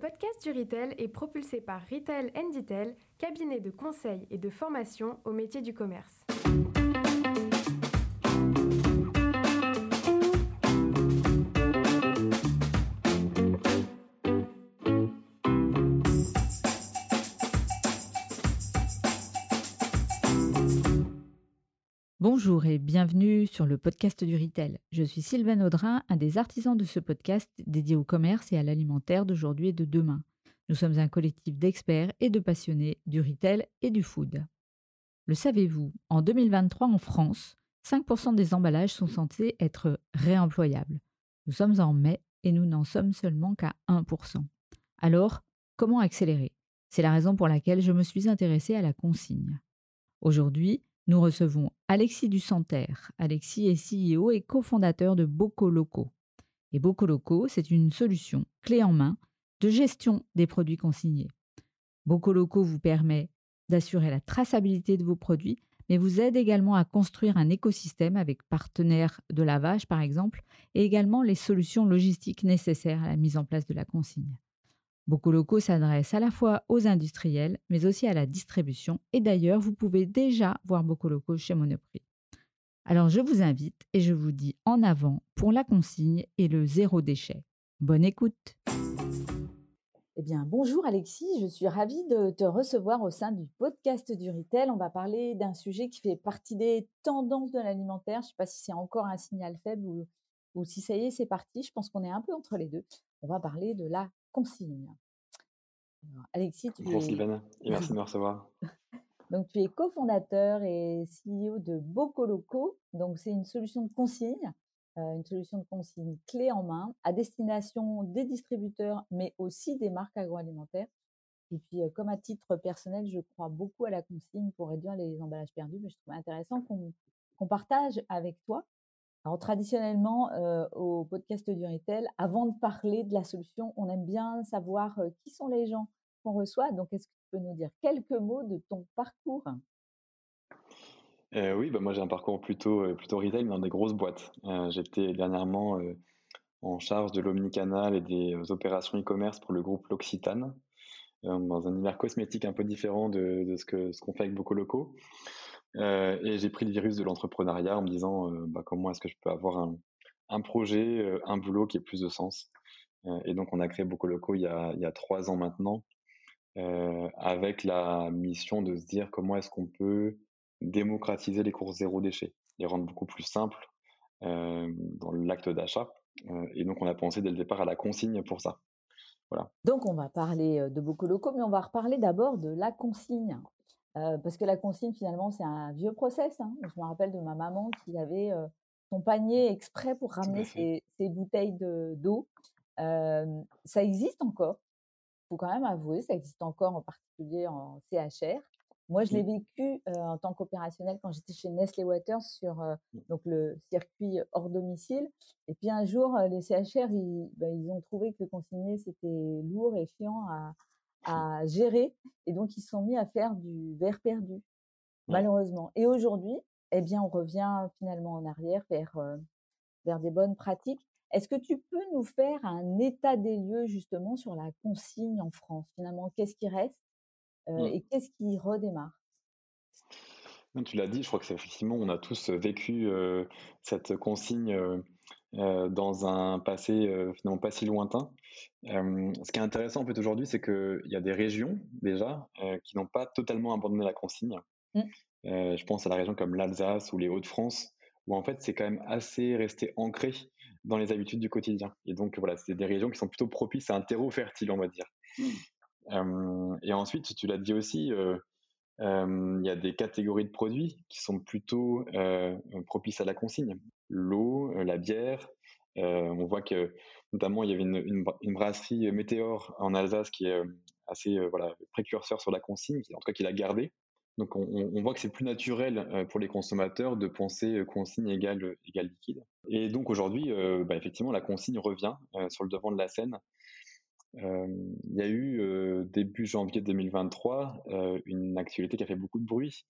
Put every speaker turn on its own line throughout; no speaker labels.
podcast du Retail est propulsé par Retail Detail, cabinet de conseil et de formation au métier du commerce.
Bonjour et bienvenue sur le podcast du Retail. Je suis Sylvain Audrin, un des artisans de ce podcast dédié au commerce et à l'alimentaire d'aujourd'hui et de demain. Nous sommes un collectif d'experts et de passionnés du retail et du food. Le savez-vous, en 2023 en France, 5% des emballages sont censés être réemployables. Nous sommes en mai et nous n'en sommes seulement qu'à 1%. Alors, comment accélérer? C'est la raison pour laquelle je me suis intéressée à la consigne. Aujourd'hui, nous recevons Alexis Dusanterre. Alexis est CEO et cofondateur de Bocoloco. Et Bocoloco, c'est une solution clé en main de gestion des produits consignés. Bocoloco vous permet d'assurer la traçabilité de vos produits, mais vous aide également à construire un écosystème avec partenaires de lavage, par exemple, et également les solutions logistiques nécessaires à la mise en place de la consigne. Bocoloco s'adresse à la fois aux industriels, mais aussi à la distribution. Et d'ailleurs, vous pouvez déjà voir Bocoloco chez Monoprix. Alors je vous invite et je vous dis en avant pour la consigne et le zéro déchet. Bonne écoute.
Eh bien, bonjour Alexis, je suis ravie de te recevoir au sein du podcast du Retail. On va parler d'un sujet qui fait partie des tendances de l'alimentaire. Je ne sais pas si c'est encore un signal faible ou, ou si ça y est, c'est parti. Je pense qu'on est un peu entre les deux. On va parler de la consigne.
Alexis, tu Bonjour es... et merci de me recevoir.
Donc, tu es cofondateur et CEO de Bocoloco. Donc, c'est une solution de consigne, euh, une solution de consigne clé en main à destination des distributeurs, mais aussi des marques agroalimentaires. Et puis, euh, comme à titre personnel, je crois beaucoup à la consigne pour réduire les emballages perdus. Mais je trouve intéressant qu'on partage avec toi alors traditionnellement, euh, au podcast du Retail, avant de parler de la solution, on aime bien savoir euh, qui sont les gens qu'on reçoit. Donc, est-ce que tu peux nous dire quelques mots de ton parcours?
Euh, Oui, bah moi j'ai un parcours plutôt, plutôt retail, mais dans des grosses boîtes. J'étais dernièrement en charge de l'omnicanal et des opérations e-commerce pour le groupe L'Occitane, dans un univers cosmétique un peu différent de, ce qu'on ce fait avec beaucoup locaux. Et j'ai pris le virus de l'entrepreneuriat en me disant bah, comment est-ce que je peux avoir un, projet, un boulot qui ait plus de sens? et donc on a créé Beaucoup Locaux il y a, trois ans maintenant, avec la mission de se dire comment est-ce qu'on peut démocratiser les courses zéro déchet, les rendre beaucoup plus simples dans l'acte d'achat. et donc on a pensé dès le départ à la consigne pour ça.
Voilà. Donc on va parler de beaucoup locaux, mais on va reparler d'abord de la consigne parce que la consigne, finalement, c'est un vieux process. Hein. Je me rappelle de ma maman qui avait son panier exprès pour ramener ses, bouteilles d'eau. ça existe encore. Il faut quand même avouer, ça existe encore en particulier en CHR. Moi, je l'ai vécu en tant qu'opérationnel quand j'étais chez Nestlé Waters sur mmh. donc le circuit hors domicile. Et puis un jour, les CHR, ils, bah, ils ont trouvé que le consigné, c'était lourd et chiant à, à gérer. Et donc, ils se sont mis à faire du verre perdu, malheureusement. Et aujourd'hui, eh bien, on revient finalement en arrière vers, euh, vers des bonnes pratiques. Est-ce que tu peux nous faire un état des lieux justement sur la consigne en France? Finalement, qu'est-ce qui reste euh, et qu'est-ce qui redémarre?
Tu l'as dit, je crois que c'est effectivement, on a tous vécu euh, cette consigne euh, dans un passé euh, finalement pas si lointain. Euh, ce qui est intéressant en fait aujourd'hui, c'est qu'il y a des régions déjà qui n'ont pas totalement abandonné la consigne. Mmh. je pense à la région comme l'Alsace ou les Hauts-de-France, où en fait c'est quand même assez resté ancré dans les habitudes du quotidien. Et donc voilà, c'est des régions qui sont plutôt propices à un terreau fertile, on va dire. Mmh. et ensuite, tu l'as dit aussi, il y a des catégories de produits qui sont plutôt propices à la consigne. L'eau, la bière. on voit que notamment il y avait une, brasserie Météor en Alsace qui est assez voilà précurseur sur la consigne, en tout cas qui l'a gardée. Donc on, voit que c'est plus naturel pour les consommateurs de penser consigne égale, égale liquide. Et donc aujourd'hui, bah, effectivement, la consigne revient sur le devant de la scène il y a eu début janvier 2023 une actualité qui a fait beaucoup de bruit,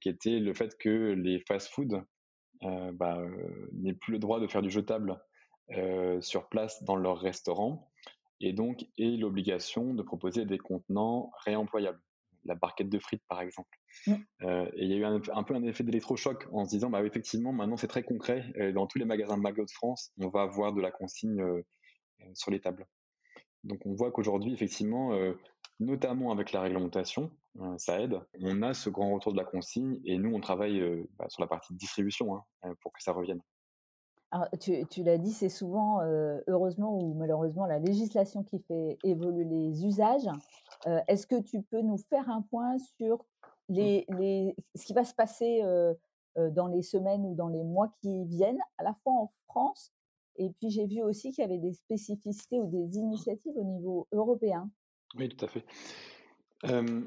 qui était le fait que les fast-foods bah, n'aient plus le droit de faire du jetable sur place dans leur restaurant, et donc et l'obligation de proposer des contenants réemployables la barquette de frites par exemple. Mmh. et il y a eu un, peu un effet d'électrochoc en se disant bah effectivement maintenant c'est très concret dans tous les magasins McDo de France on va avoir de la consigne sur les tables. Donc on voit qu'aujourd'hui effectivement notamment avec la réglementation, ça aide. On a ce grand retour de la consigne et nous, on travaille bah, sur la partie de distribution hein, pour que ça revienne.
Alors, tu, l'as dit, c'est souvent, heureusement ou malheureusement, la législation qui fait évoluer les usages. Est-ce que tu peux nous faire un point sur mmh. les, ce qui va se passer dans les semaines ou dans les mois qui viennent, à la fois en France, et puis j'ai vu aussi qu'il y avait des spécificités ou des initiatives au niveau européen?
Oui, tout à fait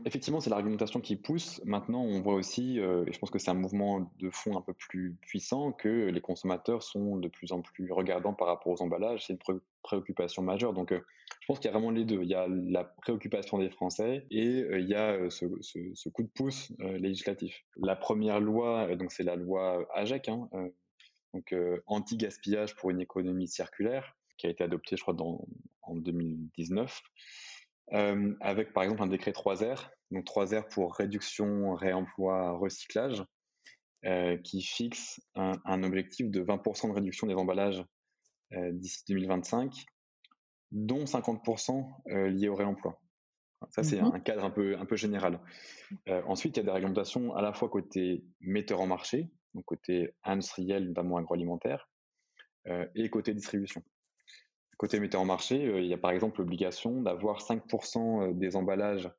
effectivement, c'est l'argumentation qui pousse. Maintenant, on voit aussi, et je pense que c'est un mouvement de fond un peu plus puissant, que les consommateurs sont de plus en plus regardants par rapport aux emballages. C'est une préoccupation majeure. Donc, je pense qu'il y a vraiment les deux. Il y a la préoccupation des Français et il y a ce, coup de pouce législatif. La première loi, donc c'est la loi AGEC, hein, donc anti-gaspillage pour une économie circulaire, qui a été adoptée, je crois, en 2019 avec par exemple un décret 3R, donc 3R pour réduction, réemploi, recyclage, qui fixe un, objectif de 20% de réduction des emballages d'ici 2025, dont 50% liés au réemploi. Ça, c'est mmh un cadre un peu, un peu général. ensuite, il y a des réglementations à la fois côté metteur en marché, donc côté industriel, notamment agroalimentaire, et côté distribution. Côté metteur en marché, euh, il y a par exemple l'obligation d'avoir 5% euh, des emballages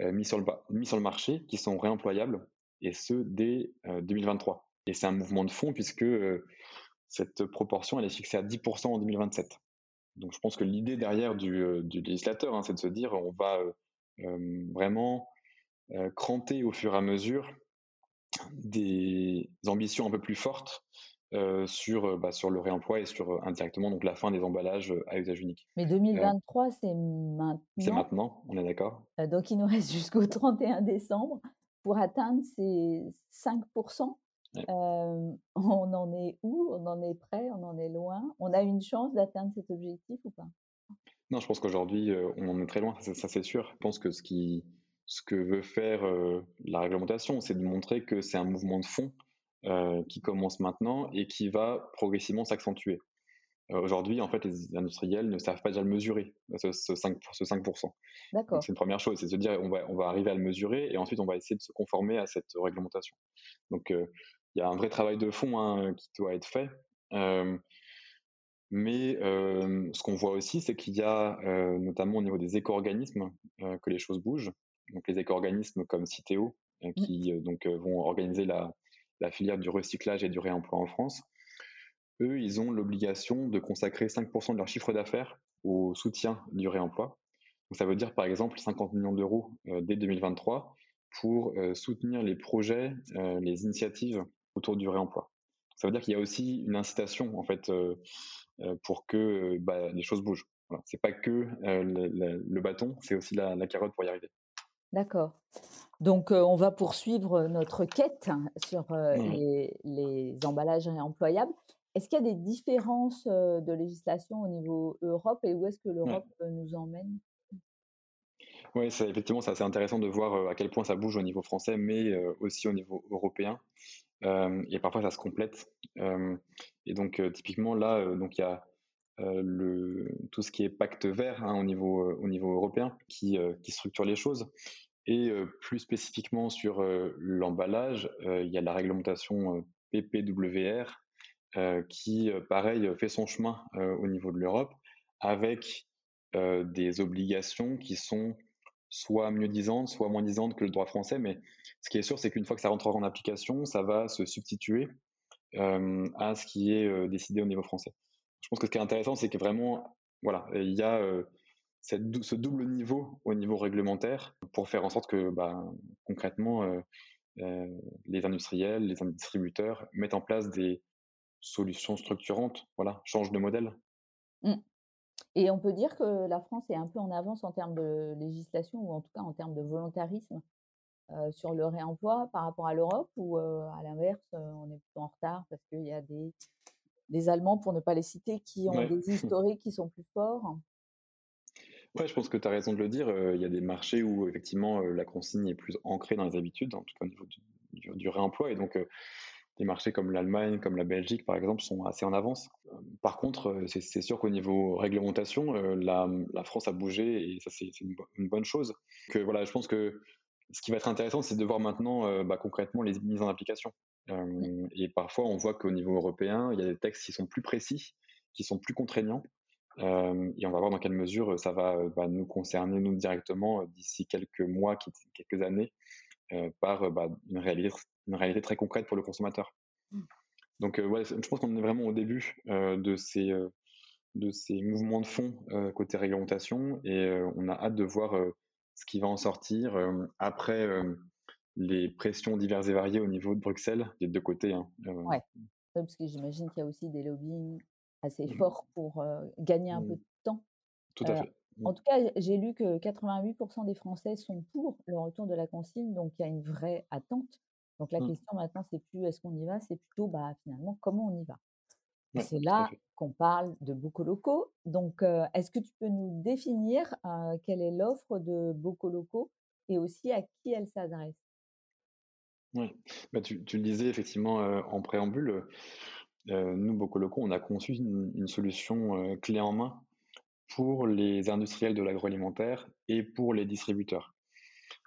euh, mis sur, le, marché qui sont réemployables, et ce dès 2023. Et c'est un mouvement de fond puisque cette proportion elle est fixée à 10% en 2027. Donc je pense que l'idée derrière du, législateur, hein, c'est de se dire on va vraiment cranter au fur et à mesure des ambitions un peu plus fortes euh, sur, euh, bah, sur le réemploi et sur euh, indirectement donc la fin des emballages à usage unique.
Mais 2023, c'est maintenant?
C'est maintenant, on est d'accord.
donc il nous reste jusqu'au 31 décembre pour atteindre ces 5%. on en est où? On en est prêt On en est loin? On a une chance d'atteindre cet objectif ou pas?
Non, je pense qu'aujourd'hui, on en est très loin, ça, c'est sûr. Je pense que ce, qui, ce que veut faire la réglementation, c'est de montrer que c'est un mouvement de fond euh, qui commence maintenant et qui va progressivement s'accentuer. Euh, aujourd'hui, en fait, les industriels ne savent pas déjà le mesurer, ce, 5, ce 5%. D'accord. C'est une première chose, c'est de se dire on va, on va arriver à le mesurer et ensuite on va essayer de se conformer à cette réglementation. Donc, euh, il y a un vrai travail de fond hein, qui doit être fait. mais ce qu'on voit aussi, c'est qu'il y a, notamment au niveau des éco-organismes, que les choses bougent. Donc, les éco-organismes comme Citeo, mmh. qui donc, vont organiser la, la filière du recyclage et du réemploi en France, eux, ils ont l'obligation de consacrer 5% de leur chiffre d'affaires au soutien du réemploi. Donc, ça veut dire par exemple 50 millions d'euros euh, dès 2023 pour euh, soutenir les projets, euh, les initiatives autour du réemploi. Ça veut dire qu'il y a aussi une incitation en fait pour que bah, les choses bougent. Voilà. C'est pas que le, bâton, c'est aussi la, la carotte pour y arriver.
D'accord. Donc, on va poursuivre notre quête sur mmh. les, emballages réemployables. Est-ce qu'il y a des différences de législation au niveau Europe et où est-ce que l'Europe nous emmène?
Oui, effectivement, c'est assez intéressant de voir à quel point ça bouge au niveau français, mais aussi au niveau européen. et parfois, ça se complète. et donc, typiquement, là, donc il y a le, tout ce qui est pacte vert hein, au, niveau, au niveau européen qui, qui structure les choses. Et plus spécifiquement sur l'emballage, il y a la réglementation PPWR qui, pareil, fait son chemin au niveau de l'Europe avec des obligations qui sont soit mieux disantes, soit moins disantes que le droit français. Mais ce qui est sûr, c'est qu'une fois que ça rentrera en application, ça va se substituer à ce qui est décidé au niveau français. Je pense que ce qui est intéressant, c'est que vraiment, voilà, il y a ce double niveau au niveau réglementaire pour faire en sorte que bah, concrètement les industriels, les distributeurs mettent en place des solutions structurantes, voilà, changent de modèle.
Mmh. Et on peut dire que la France est un peu en avance en termes de législation ou en tout cas en termes de volontarisme sur le réemploi par rapport à l'Europe ou à l'inverse, on est plutôt en retard parce qu'il y a des, des Allemands, pour ne pas les citer, qui ont des historiques qui sont plus forts
Ouais, je pense que tu as raison de le dire. Il y a des marchés où effectivement la consigne est plus ancrée dans les habitudes, en tout cas au niveau du, réemploi. Et donc, des marchés comme l'Allemagne, comme la Belgique, par exemple, sont assez en avance. Par contre, c'est sûr qu'au niveau réglementation, la, France a bougé et ça, c'est une, bonne chose. Que, voilà, je pense que ce qui va être intéressant, c'est de voir maintenant bah, concrètement les mises en application. Et parfois, on voit qu'au niveau européen, il y a des textes qui sont plus précis, qui sont plus contraignants. et on va voir dans quelle mesure ça va, nous concerner, nous directement, d'ici quelques mois, quelques années, par bah, une, réalité, une, réalité, très concrète pour le consommateur. Mmh. Donc, ouais, je pense qu'on est vraiment au début de, ces, de ces mouvements de fond côté réglementation et on a hâte de voir ce qui va en sortir après les pressions diverses et variées au niveau de Bruxelles, des deux côtés. Hein,
ouais. parce que j'imagine qu'il y a aussi des lobbying assez mmh forts pour gagner un peu mmh. de temps.
Tout à fait.
En tout cas, j'ai lu que 88% des Français sont pour le retour de la consigne, donc il y a une vraie attente. Donc la question maintenant, c'est plus est-ce qu'on y va, c'est plutôt bah, finalement comment on y va? Et c'est là qu'on parle de locaux. Donc, est-ce que tu peux nous définir quelle est l'offre de locaux et aussi à qui elle s'adresse?
Oui, bah, tu, le disais effectivement en préambule. nous, locaux, on a conçu une, solution clé en main pour les industriels de l'agroalimentaire et pour les distributeurs.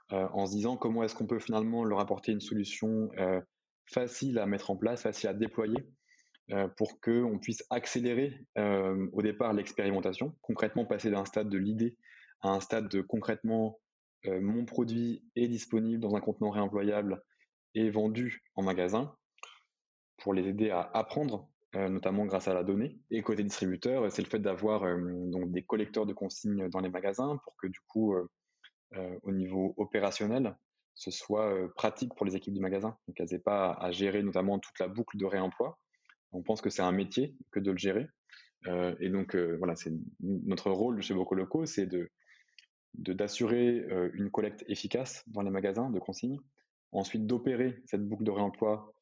en se disant comment est-ce qu'on peut finalement leur apporter une solution facile à mettre en place, facile à déployer, euh, pour qu'on puisse accélérer euh, au départ l'expérimentation, concrètement passer d'un stade de l'idée à un stade de concrètement euh, mon produit est disponible dans un contenant réemployable et vendu en magasin, pour les aider à apprendre, notamment grâce à la donnée. Et côté distributeur, c'est le fait d'avoir donc des collecteurs de consignes dans les magasins pour que du coup, au niveau opérationnel, ce soit pratique pour les équipes du magasin. Donc elles n'aient pas à gérer notamment toute la boucle de réemploi, on pense que c'est un métier que de le gérer. Euh, et donc, euh, voilà, c'est notre rôle chez Bocoloco, c'est de d'assurer euh, une collecte efficace dans les magasins de consignes, ensuite d'opérer cette boucle de réemploi,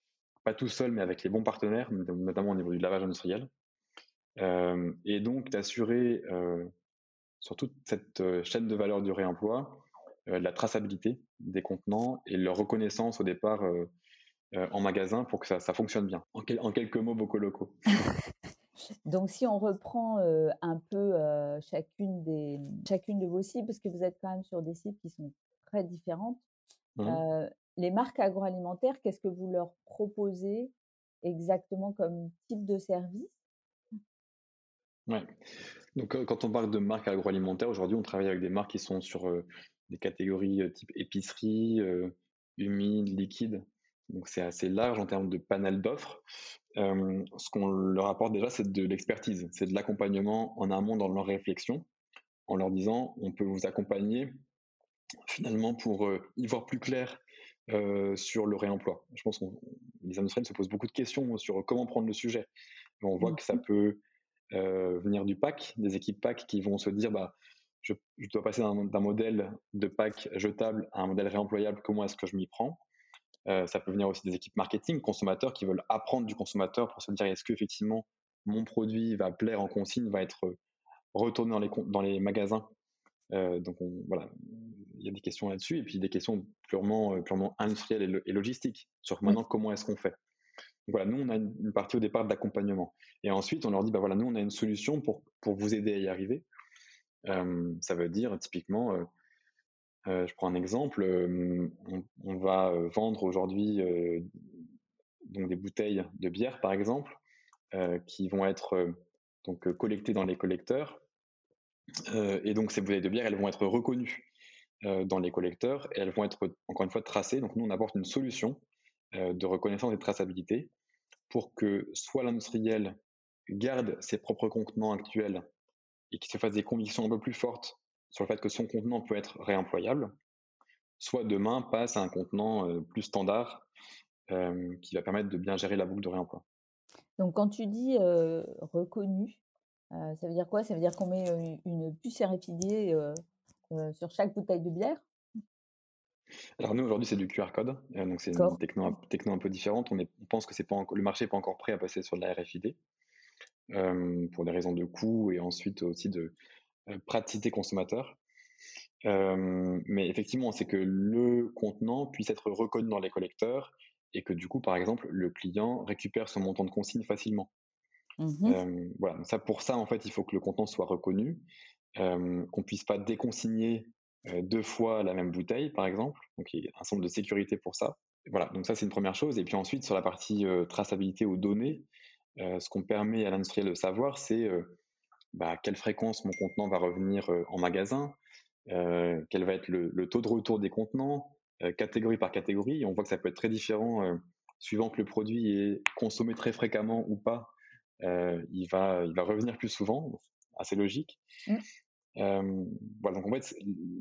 pas tout seul, mais avec les bons partenaires, notamment au niveau du lavage industriel, et donc d'assurer sur toute cette chaîne de valeur du réemploi la traçabilité des contenants et leur reconnaissance au départ euh, en magasin pour que ça, fonctionne bien. En, quelques mots, beaucoup locaux.
Donc, si on reprend euh, un peu euh, chacune, des, chacune de vos cibles, parce que vous êtes quand même sur des cibles qui sont très différentes, mmh les marques agroalimentaires, qu'est-ce que vous leur proposez exactement comme type de service?
Ouais. Donc, quand on parle de marques agroalimentaires, aujourd'hui, on travaille avec des marques qui sont sur des catégories type épicerie, humide, liquide. Donc c'est assez large en termes de panel d'offres. ce qu'on leur apporte déjà, c'est de l'expertise, c'est de l'accompagnement en amont dans leur réflexion, en leur disant on peut vous accompagner finalement pour y voir plus clair sur le réemploi. Je pense que les industriels se posent beaucoup de questions sur comment prendre le sujet. On voit que ça peut venir du pack, des équipes pack qui vont se dire bah, je, je dois passer d'un modèle de pack jetable à un modèle réemployable, comment est-ce que je m'y prends? Euh, ça peut venir aussi des équipes marketing, consommateurs qui veulent apprendre du consommateur pour se dire est-ce qu'effectivement mon produit va plaire en consigne, va être retourné dans les, dans les magasins? Euh, donc voilà, il y a des questions là-dessus et puis des questions purement, euh, purement industrielles et, logistiques sur maintenant comment est-ce qu'on fait. Donc voilà, nous on a une, partie au départ d'accompagnement et ensuite on leur dit bah voilà, nous on a une solution pour, pour vous aider à y arriver. ça veut dire typiquement euh, je prends un exemple, on, va vendre aujourd'hui donc des bouteilles de bière par exemple, qui vont être donc collectées dans les collecteurs. et donc ces bouteilles de bière, elles vont être reconnues dans les collecteurs et elles vont être encore une fois tracées. Donc nous on apporte une solution de reconnaissance et de traçabilité pour que soit l'industriel garde ses propres contenants actuels et qu'il se fasse des convictions un peu plus fortes sur le fait que son contenant peut être réemployable, soit demain passe à un contenant euh, plus standard euh, qui va permettre de bien gérer la boucle de réemploi.
Donc quand tu dis euh, reconnu, ça veut dire quoi? Ça veut dire qu'on met une puce RFID sur chaque bouteille de bière
alors nous aujourd'hui c'est du QR code, donc c'est une techno, un peu différente. On, pense que pas le marché n'est pas encore prêt à passer sur de la RFID pour des raisons de coût et ensuite aussi de, praticité consommateur. mais effectivement, c'est que le contenant puisse être reconnu dans les collecteurs et que du coup, par exemple, le client récupère son montant de consigne facilement. Mmh voilà, ça, pour ça, en fait, il faut que le contenant soit reconnu, qu'on qu'on puisse pas déconsigner deux fois la même bouteille, par exemple. Donc, il y a un centre de sécurité pour ça. Voilà, donc ça, c'est une première chose. Et puis ensuite, sur la partie traçabilité aux données, ce qu'on permet à l'industriel de savoir, c'est bah, quelle fréquence mon contenant va revenir en magasin, quel va être le, taux de retour des contenants, catégorie par catégorie. on voit que ça peut être très différent suivant que le produit est consommé très fréquemment ou pas. il, va, il va revenir plus souvent, assez logique. Mmh. Voilà, donc en fait,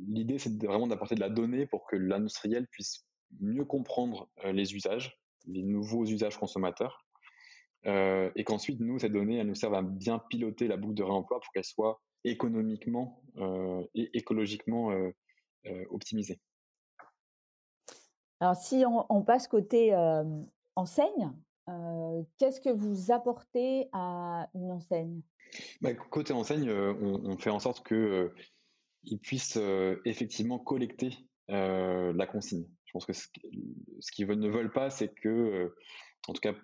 l'idée, c'est vraiment d'apporter de la donnée pour que l'industriel puisse mieux comprendre les usages, les nouveaux usages consommateurs, et qu'ensuite, nous, cette donnée, elle nous serve à bien piloter la boucle de réemploi pour qu'elle soit économiquement et écologiquement optimisée.
Alors, si on, passe côté enseigne, qu'est-ce que vous apportez à une enseigne?
Bah, Côté enseigne, on, fait en sorte qu'ils puissent effectivement collecter la consigne. Je pense que ce, qu'ils ne veulent pas, c'est que, en tout cas,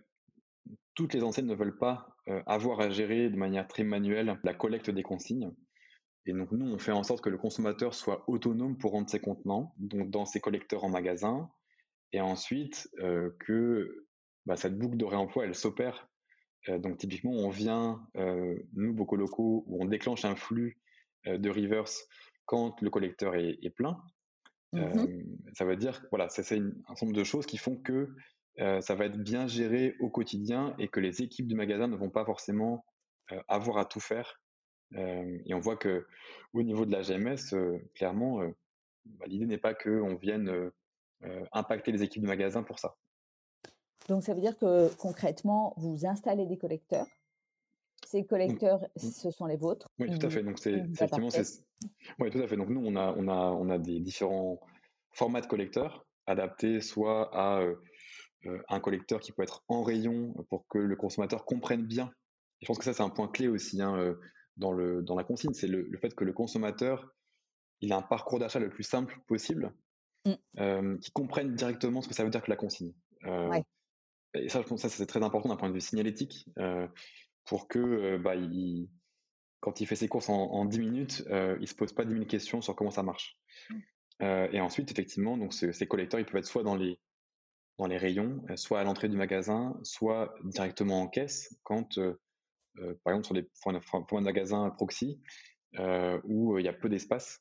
toutes les enseignes ne veulent pas avoir à gérer de manière très manuelle la collecte des consignes. Et donc nous, on fait en sorte que le consommateur soit autonome pour rendre ses contenants, dans ses collecteurs en magasin, et ensuite que bah, cette boucle de réemploi, elle s'opère. donc typiquement, on vient, nous, beaucoup locaux, où on déclenche un flux de reverse quand le collecteur est plein. Mmh ça veut dire, voilà, c'est un certain nombre de choses qui font que ça va être bien géré au quotidien et que les équipes du magasin ne vont pas forcément avoir à tout faire. et on voit que au niveau de la GMS, clairement, bah, l'idée n'est pas qu'on vienne impacter les équipes du magasin pour ça.
Donc ça veut dire que concrètement, vous installez des collecteurs ces mmh. collecteurs, mmh. ce sont les vôtres.
Oui, tout à fait. Donc c'est effectivement Oui, tout à fait. Donc nous, on a, on a, on a des différents formats de collecteurs adaptés soit à un collecteur qui peut être en rayon pour que le consommateur comprenne bien. je pense que ça, c'est un point clé aussi hein, dans, le, dans la consigne, c'est le, fait que le consommateur, il a un parcours d'achat le plus simple possible, mmh. qui comprenne directement ce que ça veut dire que la consigne. Et ça, je pense que ça, c'est très important d'un point de vue signalétique pour que bah, quand il fait ses courses en, 10 minutes, il il se pose pas 10 000 questions sur comment ça marche. Mmh. et ensuite, effectivement, donc ces collecteurs, ils peuvent être soit dans les dans les rayons, soit à l'entrée du magasin, soit directement en caisse, quand, par exemple, sur des formats de magasins proxy, où il y a peu d'espace,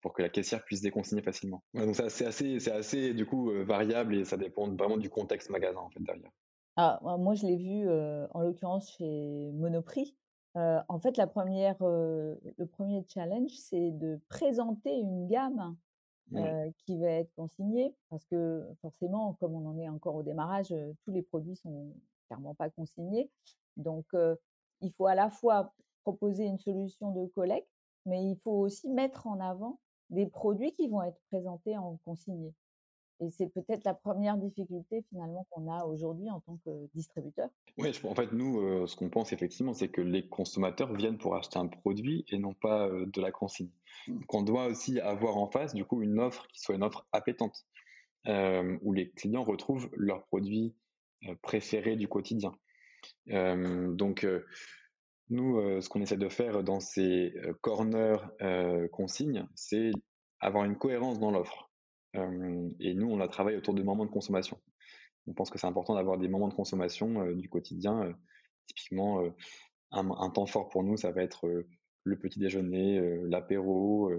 pour que la caissière puisse déconsigner facilement. donc c'est assez, c'est assez, du coup, variable et ça dépend vraiment du contexte magasin, en fait, derrière.
Ah, moi, je l'ai vu, en l'occurrence chez Monoprix. en fait, la première, le premier challenge, c'est de présenter une gamme, qui va être consignée parce que forcément, comme on en est encore au démarrage, tous les produits sont clairement pas consignés. Donc, il faut à la fois proposer une solution de collecte, mais il faut aussi mettre en avant des produits qui vont être présentés en consigné. Et c'est peut-être la première difficulté finalement qu'on a aujourd'hui en tant que distributeur.
Oui, en fait, nous, euh, ce qu'on pense effectivement, c'est que les consommateurs viennent pour acheter un produit et non pas euh, de la consigne. Mmh. Donc, on doit aussi avoir en face, du coup, une offre qui soit une offre appétente, euh, où les clients retrouvent leurs produits préférés du quotidien. donc, nous, ce qu'on essaie de faire dans ces corners consignes, c'est avoir une cohérence dans l'offre et nous, on a travaillé autour de moments de consommation. On pense que c'est important d'avoir des moments de consommation du quotidien. typiquement, un, temps fort pour nous, ça va être le petit déjeuner, l'apéro,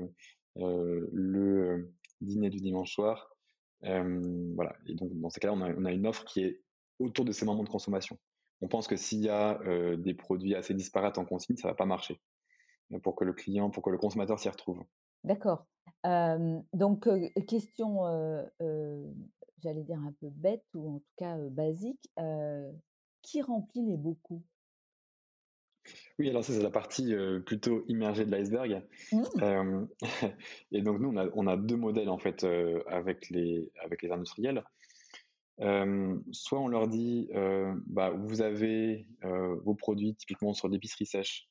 le dîner du dimanche soir. voilà. Et donc, dans ces cas-là, on a, une offre qui est autour de ces moments de consommation. On pense que s'il y a des produits assez disparates en consigne, ça va pas marcher pour que le client, pour que le consommateur s'y retrouve.
D'accord. donc, question, j'allais dire un peu bête ou en tout cas basique, qui remplit les beaucoup
Oui, alors ça, c'est la partie plutôt immergée de l'iceberg. Mmh. et donc, nous, on a, deux modèles en fait avec, les, avec les industriels. Soit on leur dit, bah, vous avez vos produits typiquement sur l'épicerie sèche,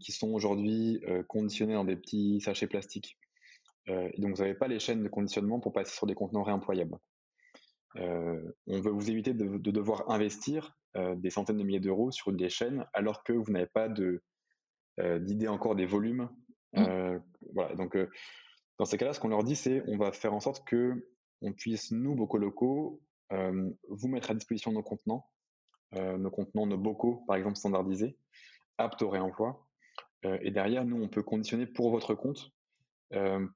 qui sont aujourd'hui conditionnés dans des petits sachets plastiques. et donc, vous n'avez pas les chaînes de conditionnement pour passer sur des contenants réemployables. on veut vous éviter de, devoir investir des centaines de milliers d'euros sur des chaînes alors que vous n'avez pas d'idée encore des volumes. Mmh. voilà, donc dans ces cas-là, ce qu'on leur dit, c'est on va faire en sorte que on puisse, nous, bocaux locaux, vous mettre à disposition nos contenants, nos contenants, nos bocaux, par exemple, standardisés, aptes au réemploi. et derrière, nous, on peut conditionner pour votre compte,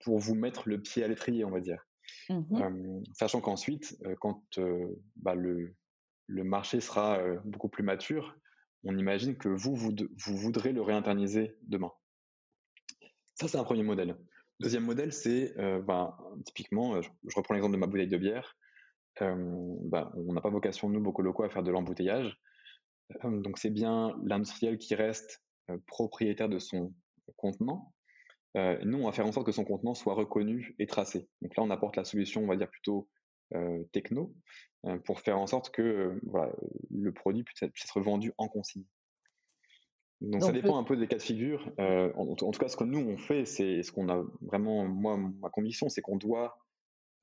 pour vous mettre le pied à l'étrier, on va dire. Mmh sachant qu'ensuite, quand bah, le, le, marché sera beaucoup plus mature, on imagine que vous, vous, vous voudrez le réinterniser demain. Ça, c'est un premier modèle. Deuxième modèle, c'est ben, typiquement, je, reprends l'exemple de ma bouteille de bière. Ben, on n'a pas vocation, nous, beaucoup locaux, à faire de l'embouteillage. donc, c'est bien l'industriel qui reste propriétaire de son contenant. nous, on va faire en sorte que son contenant soit reconnu et tracé. Donc là, on apporte la solution, on va dire plutôt techno, pour faire en sorte que le produit puisse être vendu en consigne. Donc, ça dépend un peu des cas de figure. Euh, en, tout cas, ce que nous on fait, c'est ce qu'on a vraiment, moi, ma conviction, c'est qu'on doit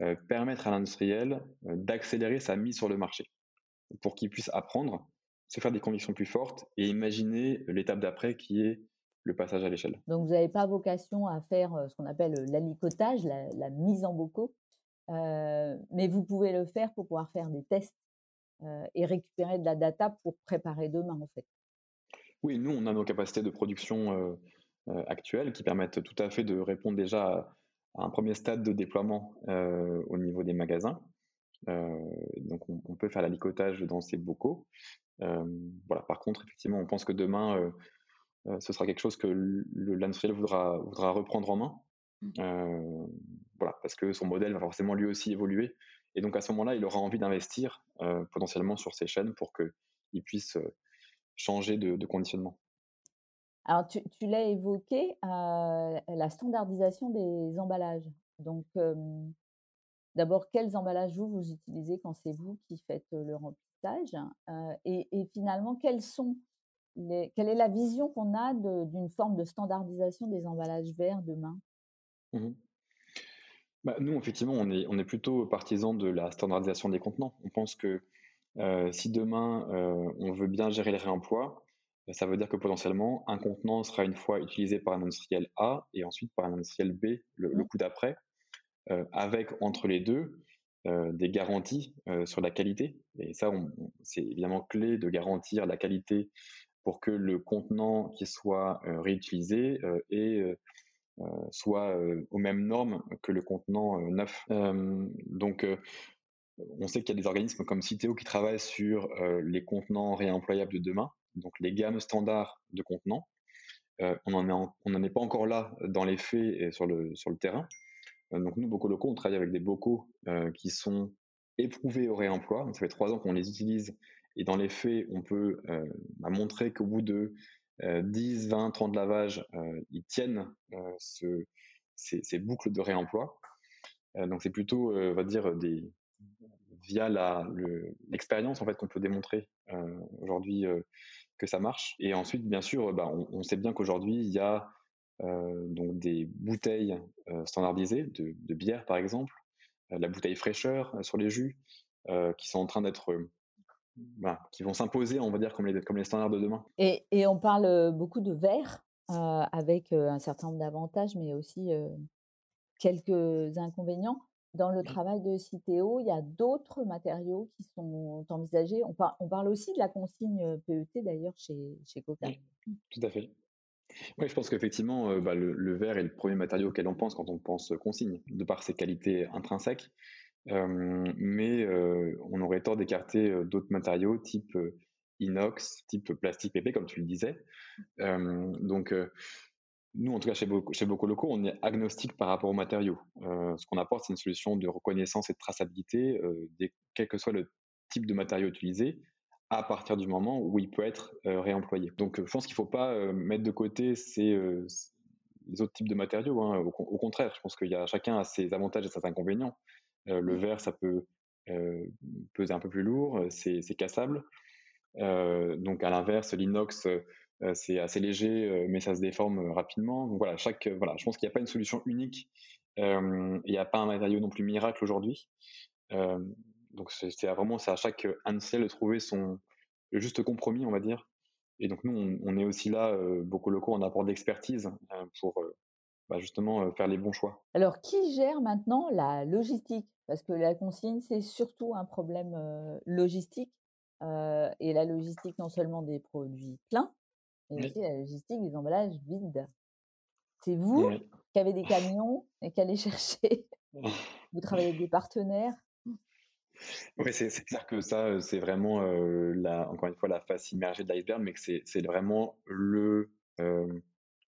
euh, permettre à l'industriel euh, d'accélérer sa mise sur le marché pour qu'il puisse apprendre, se faire des convictions plus fortes et imaginer l'étape d'après qui est le passage à l'échelle.
Donc, vous n'avez pas vocation à faire ce qu'on appelle l'alicotage, la, la, mise en bocaux, mais vous pouvez le faire pour pouvoir faire des tests et récupérer de la data pour préparer demain, en fait.
Oui, nous, on a nos capacités de production euh, euh, actuelles qui permettent tout à fait de répondre déjà à, un premier stade de déploiement euh, au niveau des magasins. donc, on, peut faire l'alicotage dans ces bocaux. voilà. Par contre, effectivement, on pense que demain, ce sera quelque chose que l'industriel voudra, voudra reprendre en main. Mmh. voilà, parce que son modèle va forcément lui aussi évoluer. Et donc, à ce moment-là, il aura envie d'investir potentiellement sur ces chaînes pour qu'il puisse changer de, conditionnement.
Alors, tu, l'as évoqué, euh, la standardisation des emballages. Donc, d'abord, quels emballages vous, vous utilisez quand c'est vous qui faites le remplissage euh, et, finalement, quelles sont les, quelle est la vision qu'on a d'une forme de standardisation des emballages verts demain?
Mmh bah, Nous, effectivement, on est, on est plutôt partisans de la standardisation des contenants. On pense que si demain euh, on veut bien gérer le réemploi, euh, ça veut dire que potentiellement un contenant sera une fois utilisé par un industriel A et ensuite par un industriel B le, mmh. coup d'après, avec entre les deux des garanties sur la qualité. Et ça, c'est évidemment clé de garantir la qualité pour que le contenant qui soit réutilisé et soit aux mêmes normes que le contenant neuf. donc on sait qu'il y a des organismes comme Citeo qui travaillent sur euh, les contenants réemployables de demain, donc les gammes standards de contenants. Euh, on n'en est, pas encore là dans les faits et sur le, sur le terrain. Euh, donc nous, Bocaux locaux, on travaille avec des bocaux qui sont éprouvés au réemploi. ça fait trois ans qu'on les utilise et dans les faits, on peut bah, montrer qu'au bout de 10, 20, 30 lavages, ils tiennent ces, ces, boucles de réemploi. donc c'est plutôt, on va dire, des, via l'expérience en fait qu'on peut démontrer euh, aujourd'hui euh, que ça marche. Et ensuite, bien sûr, bah, on, sait bien qu'aujourd'hui il y a euh, donc des bouteilles standardisées de, bière par exemple, la bouteille fraîcheur sur les jus, qui sont en train d'être bah, qui vont s'imposer, on va dire, comme les, comme les standards de demain.
Et, et on parle beaucoup de verre, avec un certain nombre d'avantages, mais aussi quelques inconvénients. Dans le travail de Citeo, il y a d'autres matériaux qui sont envisagés. On, on, parle aussi de la consigne PET d'ailleurs chez, chez Coca.
Tout à fait. Oui, je pense qu'effectivement, bah, le, verre est le premier matériau auquel on pense quand on pense consigne, de par ses qualités intrinsèques. mais on aurait tort d'écarter d'autres matériaux type inox, type plastique PP, comme tu le disais. donc, nous, en tout cas, chez, chez Locaux, on est agnostique par rapport aux matériaux. Euh, ce qu'on apporte, c'est une solution de reconnaissance et de traçabilité, euh, quel que soit le type de matériau utilisé, à partir du moment où il peut être euh, réemployé. Donc, je pense qu'il ne faut pas mettre de côté ces, les autres types de matériaux. Hein. Au, contraire, je pense qu'il y a chacun a ses avantages et ses inconvénients. le verre, ça peut peser un peu plus lourd, c'est cassable. donc, à l'inverse, l'inox c'est assez léger, mais ça se déforme rapidement. Donc voilà, chaque, voilà, je pense qu'il n'y a pas une solution unique. Il n'y a pas un matériau non plus miracle aujourd'hui. donc c'est vraiment c'est à chaque Ansel de trouver son le juste compromis, on va dire. Et donc nous, on, est aussi là, beaucoup locaux, en apport d'expertise pour bah, justement faire les bons choix.
Alors, qui gère maintenant la logistique? Parce que la consigne, c'est surtout un problème logistique. et la logistique, non seulement des produits pleins, mais aussi la logistique des emballages vides. C'est vous qui avez des camions et qui allez chercher? vous travaillez avec des partenaires?
Oui, c'est clair que ça, c'est vraiment, la, encore une fois, la face immergée de l'iceberg, mais que c'est vraiment le,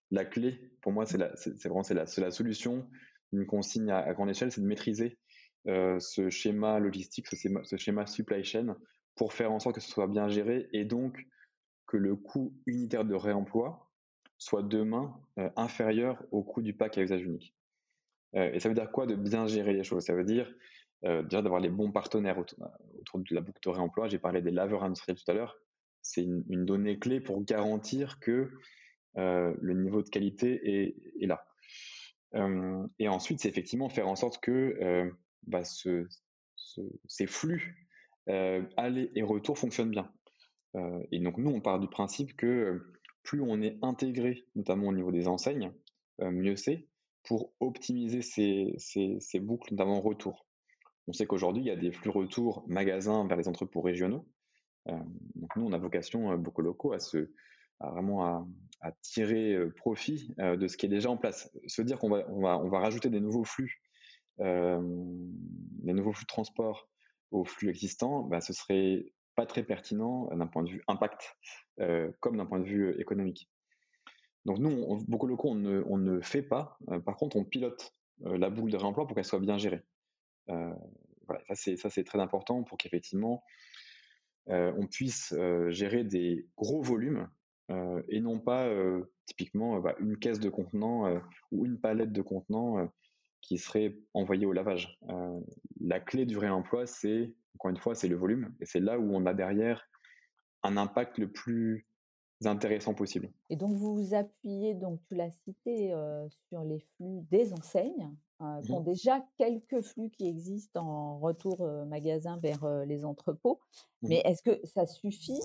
la clé. Pour moi, c'est vraiment la, la, solution d'une consigne à, grande échelle, c'est de maîtriser ce schéma logistique, ce, ce, schéma supply chain, pour faire en sorte que ce soit bien géré et donc que le coût unitaire de réemploi soit demain inférieur au coût du pack à usage unique. et ça veut dire quoi de bien gérer les choses? Ça veut dire euh, déjà d'avoir les bons partenaires autour, de la boucle de réemploi. J'ai parlé des laveurs industriels tout à l'heure. C'est une, donnée clé pour garantir que euh, le niveau de qualité est, là. Euh, et ensuite, c'est effectivement faire en sorte que bah, ces flux aller et retour fonctionnent bien. Et donc nous, on part du principe que plus on est intégré, notamment au niveau des enseignes, mieux c'est pour optimiser ces, boucles, notamment retour. On sait qu'aujourd'hui, il y a des flux retours magasins vers les entrepôts régionaux. Euh, donc nous, on a vocation, euh, beaucoup locaux, à, se, vraiment à, tirer euh, profit de ce qui est déjà en place. Se dire qu'on va, on va, on va rajouter des nouveaux flux, des nouveaux flux de transport aux flux existants, bah, ce serait pas très pertinent d'un point de vue impact, comme d'un point de vue économique. Donc nous, beaucoup locaux, on ne, on ne fait pas. par contre, on pilote la boucle de réemploi pour qu'elle soit bien gérée. Euh, voilà, ça c'est très important pour qu'effectivement euh, on puisse euh, gérer des gros volumes et non pas typiquement bah, une caisse de contenants ou une palette de contenants qui serait envoyée au lavage. la clé du réemploi, c'est encore une fois, c'est le volume et c'est là où on a derrière un impact le plus intéressant possible.
Et donc vous vous appuyez, donc tu l'as cité, sur les flux des enseignes, euh, qui ont mmh. déjà quelques flux qui existent en retour magasin vers les entrepôts. Mmh. Mais est-ce que ça suffit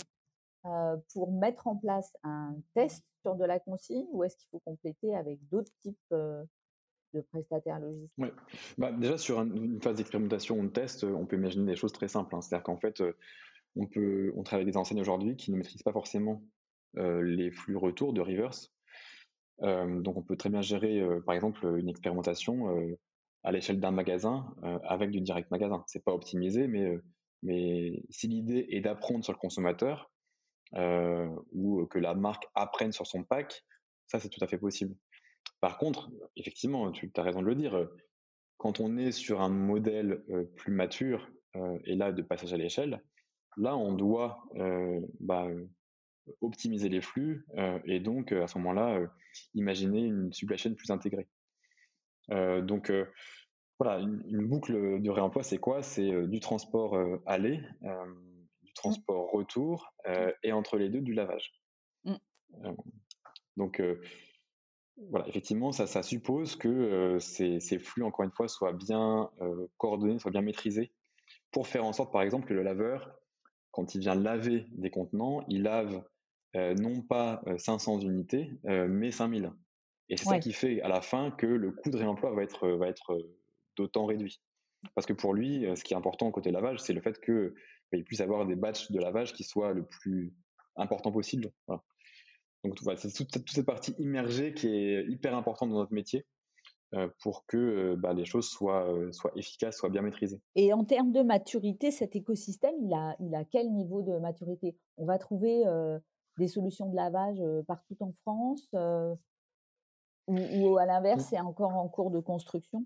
pour mettre en place un test sur de la consigne ou est-ce qu'il faut compléter avec d'autres types de prestataires logistiques
bah, Déjà, sur une phase d'expérimentation ou de test, on peut imaginer des choses très simples. Hein. C'est-à-dire qu'en fait, on, peut, on travaille avec des enseignes aujourd'hui qui ne maîtrisent pas forcément les flux retour de reverse. donc on peut très bien gérer, par exemple, une expérimentation à l'échelle d'un magasin avec du direct magasin. C'est pas optimisé, mais si l'idée est d'apprendre sur le consommateur ou que la marque apprenne sur son pack, ça c'est tout à fait possible. Par contre, effectivement, tu as raison de le dire, quand on est sur un modèle plus mature et là de passage à l'échelle, là on doit bah, optimiser les flux euh, et donc à ce moment-là euh, imaginer une supply chain plus intégrée. Donc voilà, une, boucle de réemploi, c'est quoi? C'est du transport aller, du mmh. transport retour et entre les deux du lavage. Mmh. donc voilà, effectivement, ça, ça suppose que ces, ces, flux, encore une fois, soient bien coordonnés, soient bien maîtrisés, pour faire en sorte, par exemple, que le laveur, quand il vient laver des contenants, il lave euh, non pas 500 unités, mais 5000. Et c'est ça qui fait à la fin que le coût de réemploi va être, va être d'autant réduit. Parce que pour lui, ce qui est important côté lavage, c'est le fait qu'il bah, puisse avoir des batchs de lavage qui soient le plus important possible. Donc voilà, c'est toute, toute, cette partie immergée qui est hyper importante dans notre métier pour que bah, les choses soient, soient efficaces, soient bien maîtrisées.
Et en termes de maturité, cet écosystème, il a, il a quel niveau de maturité? On va trouver des solutions de lavage partout en France ou, à l'inverse, c'est encore en cours de construction?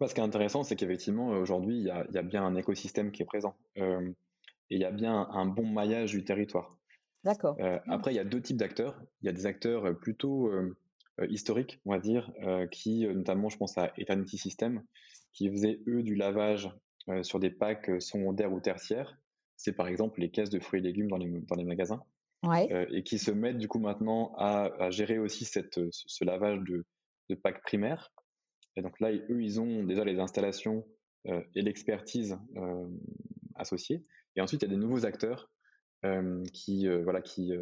Ce qui est intéressant, c'est qu'effectivement, aujourd'hui, il y, a bien un écosystème qui est présent et il y a bien un, bon maillage du territoire.
D'accord.
Mmh. Après, il y a deux types d'acteurs. Il y a des acteurs plutôt historiques, on va dire, qui, notamment, je pense à Eternity System, qui faisaient, eux, du lavage sur des packs secondaires ou tertiaires. C'est par exemple les caisses de fruits et légumes dans les, dans les magasins. et qui se mettent du coup maintenant à, gérer aussi cette, ce, lavage de, de packs primaires. Et donc là, eux, ils ont déjà les installations et l'expertise associée. Et ensuite, il y a des nouveaux acteurs qui, voilà, qui,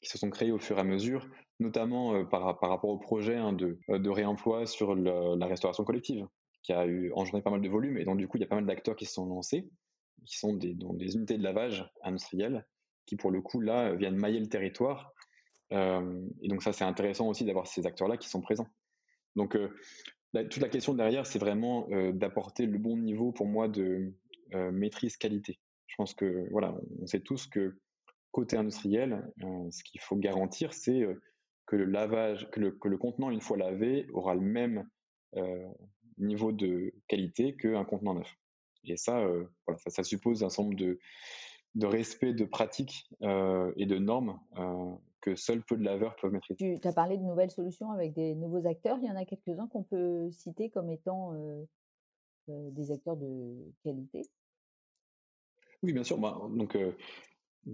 qui se sont créés au fur et à mesure, notamment par, par rapport au projet hein, de, de réemploi sur la restauration collective, qui a eu engendré pas mal de volume. Et donc, du coup, il y a pas mal d'acteurs qui se sont lancés, qui sont des, dans des unités de lavage industrielles, qui, pour le coup, là, viennent mailler le territoire. et donc, ça, c'est intéressant aussi d'avoir ces acteurs-là qui sont présents. Donc, toute la question derrière, c'est vraiment d'apporter le bon niveau, pour moi, de maîtrise qualité. Je pense que, voilà, on sait tous que côté industriel, ce qu'il faut garantir, c'est que le lavage, que le, que le, contenant, une fois lavé, aura le même niveau de qualité qu'un contenant neuf. Et ça, euh, voilà, ça, suppose un certain nombre de, de respect de pratiques euh, et de normes euh, que seuls peu de laveurs peuvent maîtriser.
Tu as parlé de nouvelles solutions avec des nouveaux acteurs. Il y en a quelques-uns qu'on peut citer comme étant des acteurs de qualité
Oui, bien sûr. Bah, donc,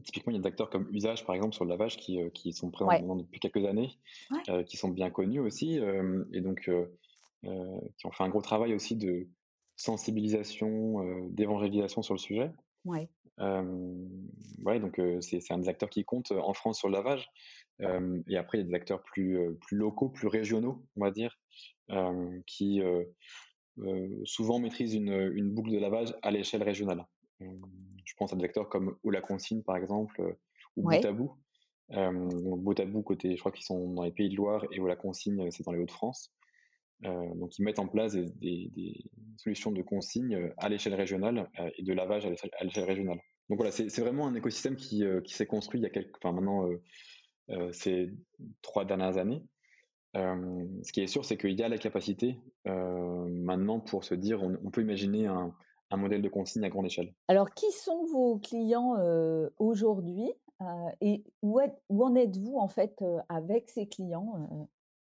typiquement, il y a des acteurs comme Usage, par exemple, sur le lavage, qui, qui sont présents depuis quelques années, qui sont bien connus aussi. et donc, euh, qui ont fait un gros travail aussi de sensibilisation, euh, d'évangélisation sur le sujet.
Ouais.
ouais, donc c'est un des acteurs qui compte en France sur le lavage. et après, il y a des acteurs plus, plus locaux, plus régionaux, on va dire, qui souvent maîtrisent une, une, boucle de lavage à l'échelle régionale. Je pense à des acteurs comme Oula Consigne, par exemple, ou ouais. Boutabou. Boutabou, côté, je crois qu'ils sont dans les Pays de Loire, et Oula Consigne, c'est dans les Hauts-de-France. Donc, ils mettent en place des, solutions de consigne à l'échelle régionale et de lavage à l'échelle régionale. Donc voilà, c'est vraiment un écosystème qui, s'est construit il y a quelques, enfin maintenant, ces trois dernières années. ce qui est sûr, c'est qu'il y a la capacité maintenant pour se dire, on, peut imaginer un, modèle de consigne à grande échelle.
Alors, qui sont vos clients aujourd'hui et où, où en êtes-vous en fait avec ces clients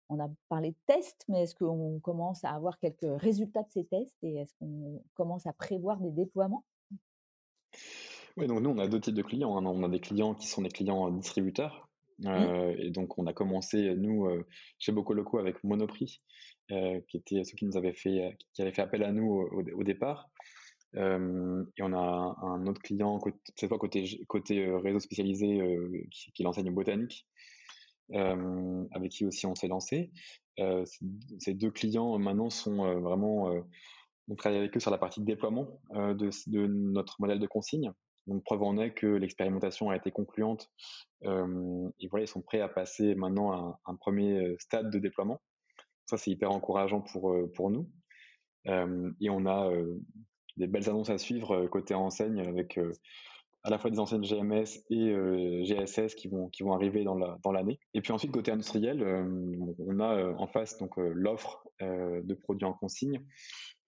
on a parlé de tests, mais est-ce qu'on commence à avoir quelques résultats de ces tests et est-ce qu'on commence à prévoir des déploiements?
Oui, donc nous, on a deux types de clients. Hein. On a des clients qui sont des clients distributeurs. Mmh. Euh, et donc, on a commencé, nous, euh, chez Bocoloco, avec Monoprix, euh, qui était ceux qui nous avaient fait, qui avaient fait appel à nous au, départ. Et on a un autre client, cette fois côté, réseau spécialisé, qui, qui l'enseigne botanique, avec qui aussi on s'est lancé. ces deux clients maintenant sont vraiment, on travaille avec eux sur la partie déploiement de, de, notre modèle de consigne. Donc preuve en est que l'expérimentation a été concluante et voilà ils sont prêts à passer maintenant à un, premier stade de déploiement. Ça c'est hyper encourageant pour pour nous. et on a des belles annonces à suivre côté enseigne avec à la fois des enseignes GMS et euh, GSS qui vont, qui vont arriver dans l'année. Dans et puis ensuite, côté industriel, euh, on a euh, en face donc l'offre de produits en consigne.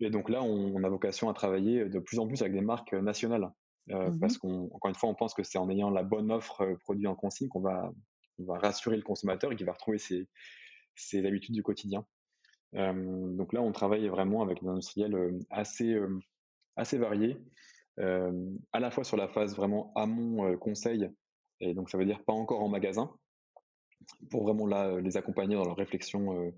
Et donc là, on, a vocation à travailler de plus en plus avec des marques nationales. Mmh parce qu'encore une fois, on pense que c'est en ayant la bonne offre produit en consigne qu'on va, on va rassurer le consommateur et qu'il va retrouver ses, ses, habitudes du quotidien. donc là, on travaille vraiment avec des industriels assez, assez variés à la fois sur la phase vraiment amont conseil, et donc ça veut dire pas encore en magasin, pour vraiment là, les accompagner dans leur réflexion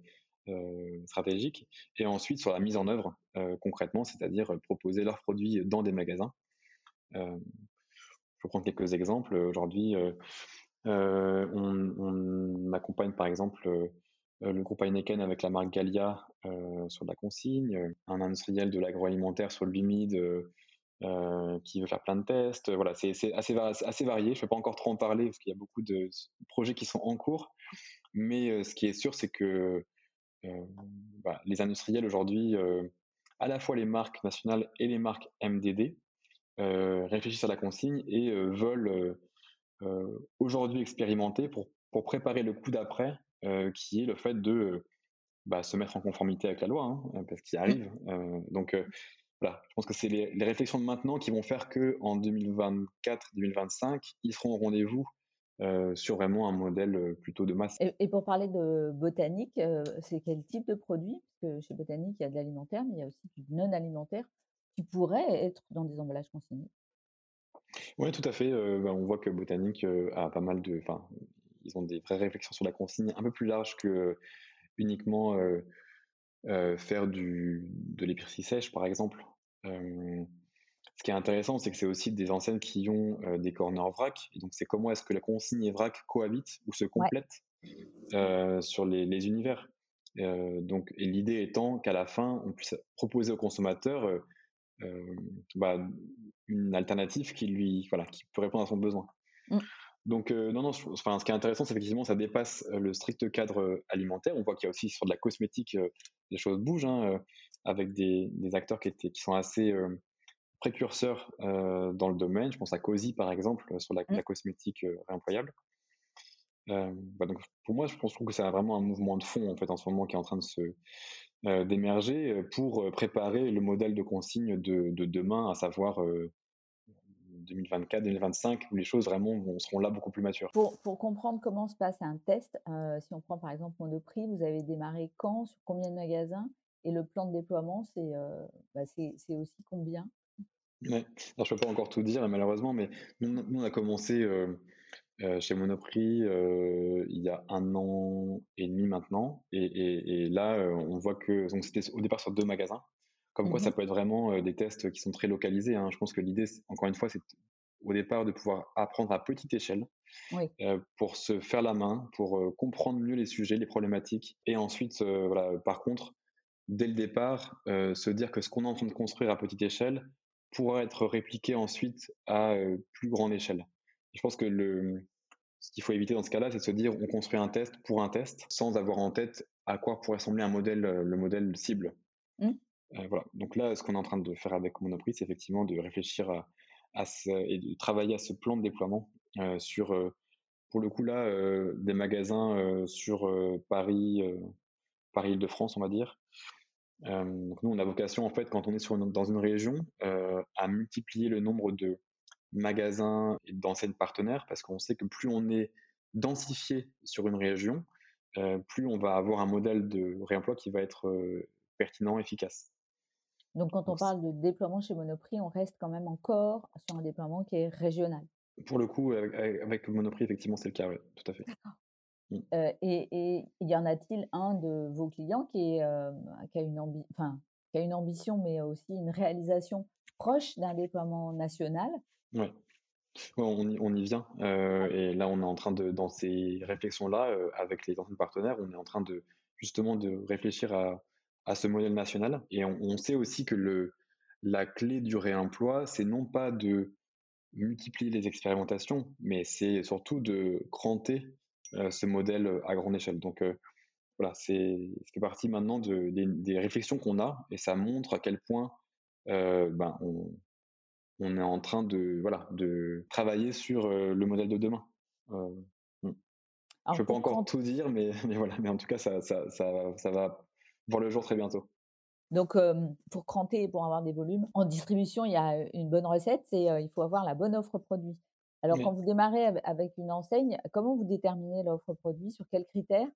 stratégique, et ensuite sur la mise en œuvre concrètement, c'est-à-dire proposer leurs produits dans des magasins. je peux prendre quelques exemples. Aujourd'hui, on, accompagne par exemple le groupe Heineken avec la marque Gallia sur la consigne, un industriel de l'agroalimentaire sur le bimide euh, qui veut faire plein de tests. Voilà, c'est assez, assez varié. Je ne vais pas encore trop en parler parce qu'il y a beaucoup de projets qui sont en cours. Mais euh, ce qui est sûr, c'est que euh, les industriels aujourd'hui, à la fois les marques nationales et les marques MDD, réfléchissent à la consigne et veulent aujourd'hui expérimenter pour, pour préparer le coup d'après, qui est le fait de bah, se mettre en conformité avec la loi, hein, parce qu'il arrive. donc, je pense que c'est les, réflexions de maintenant qui vont faire que en 2024-2025, ils seront au rendez-vous euh, sur vraiment un modèle euh, plutôt de masse.
Et, pour parler de botanique, euh, c'est quel type de produit? Parce que chez Botanique, il y a de l'alimentaire, mais il y a aussi du non alimentaire qui pourrait être dans des emballages consignés.
Oui, tout à fait. Bah, on voit que Botanique a pas mal de, enfin, ils ont des vraies réflexions sur la consigne un peu plus larges que uniquement faire du, de l'épicerie sèche, par exemple. ce qui est intéressant, c'est que c'est aussi des enseignes qui ont des corners vrac. Et donc, c'est comment est-ce que la consigne et vrac cohabitent ou se complètent sur les, les univers. donc, et l'idée étant qu'à la fin, on puisse proposer au consommateur bah, une alternative qui lui, voilà, qui peut répondre à son besoin. Mmh. Donc, euh, non, non, enfin, ce qui est intéressant, c'est effectivement, ça dépasse euh, le strict cadre euh, alimentaire. On voit qu'il y a aussi sur de la cosmétique, les choses bougent, hein, avec des, des, acteurs qui, étaient, qui sont assez précurseurs dans le domaine. Je pense à Cozy, par exemple, sur la, mmh. la cosmétique réemployable. Bah, donc, pour moi, je pense que c'est vraiment un mouvement de fond, en fait, en ce moment, qui est en train de se d'émerger pour préparer le modèle de consigne de, de demain, à savoir 2024, 2025, où les choses vraiment vont, seront là beaucoup plus matures.
Pour, pour comprendre comment se passe un test, euh, si on prend par exemple Monoprix, vous avez démarré quand, sur combien de magasins? Et le plan de déploiement, c'est euh, bah aussi combien?
Ouais. Alors, Je ne peux pas encore tout dire, malheureusement, mais nous, on a commencé euh, chez Monoprix il y a un an et demi maintenant. Et, et, et là, on voit que c'était au départ sur deux magasins. Comme quoi, ça mmh peut être vraiment des tests qui sont très localisés. Hein. Je pense que l'idée, encore une fois, c'est au départ de pouvoir apprendre à petite échelle pour se faire la main, pour comprendre mieux les sujets, les problématiques. Et ensuite, voilà, par contre, dès le départ, se dire que ce qu'on est en train de construire à petite échelle pourra être répliqué ensuite à plus grande échelle. je pense que le, ce qu'il faut éviter dans ce cas-là, c'est de se dire on construit un test pour un test sans avoir en tête à quoi pourrait ressembler un modèle, le modèle cible. Mmh. Euh, voilà. Donc là, ce qu'on est en train de faire avec Monoprix, c'est effectivement de réfléchir et de travailler à ce plan de déploiement euh, sur, euh, pour le coup là, des magasins sur Paris, Paris-Île-de-France, on va dire. nous, on a vocation en fait, quand on est dans une région, à multiplier le nombre de magasins et d'enseignes partenaires, parce qu'on sait que plus on est densifié sur une région, plus on va avoir un modèle de réemploi qui va être pertinent, efficace.
Donc, quand on parle de déploiement chez Monoprix, on reste quand même encore sur un déploiement qui est régional.
Pour le coup, avec, Monoprix, effectivement, c'est le cas, oui, tout à fait.
Mmh. Euh, et, y en a-t-il un de vos clients qui, est, euh, qui, a une enfin, qui a une ambition, mais aussi une réalisation proche d'un déploiement national?
Oui. on, y, on, y, vient. Euh, et là, on est en train de, dans ces réflexions-là, avec les anciens partenaires, on est en train de justement de réfléchir à, à ce modèle national. Et on, sait aussi que le, la clé du réemploi, c'est non pas de multiplier les expérimentations, mais c'est surtout de cranter euh, ce modèle à grande échelle. Donc euh, voilà, c'est fait partie maintenant de, des, réflexions qu'on a, et ça montre à quel point euh, ben, on, on, est en train de, voilà, de travailler sur le modèle de demain. Hmm. je ne peux pas encore tout dire, mais, mais, voilà, mais en tout cas, ça, ça, ça, ça va voir le jour très bientôt.
Donc, pour cranter, pour avoir des volumes, en distribution, il y a une bonne recette, c'est il faut avoir la bonne offre produit. Alors, quand vous démarrez avec une enseigne, comment vous déterminez l'offre produit? Sur quels critères?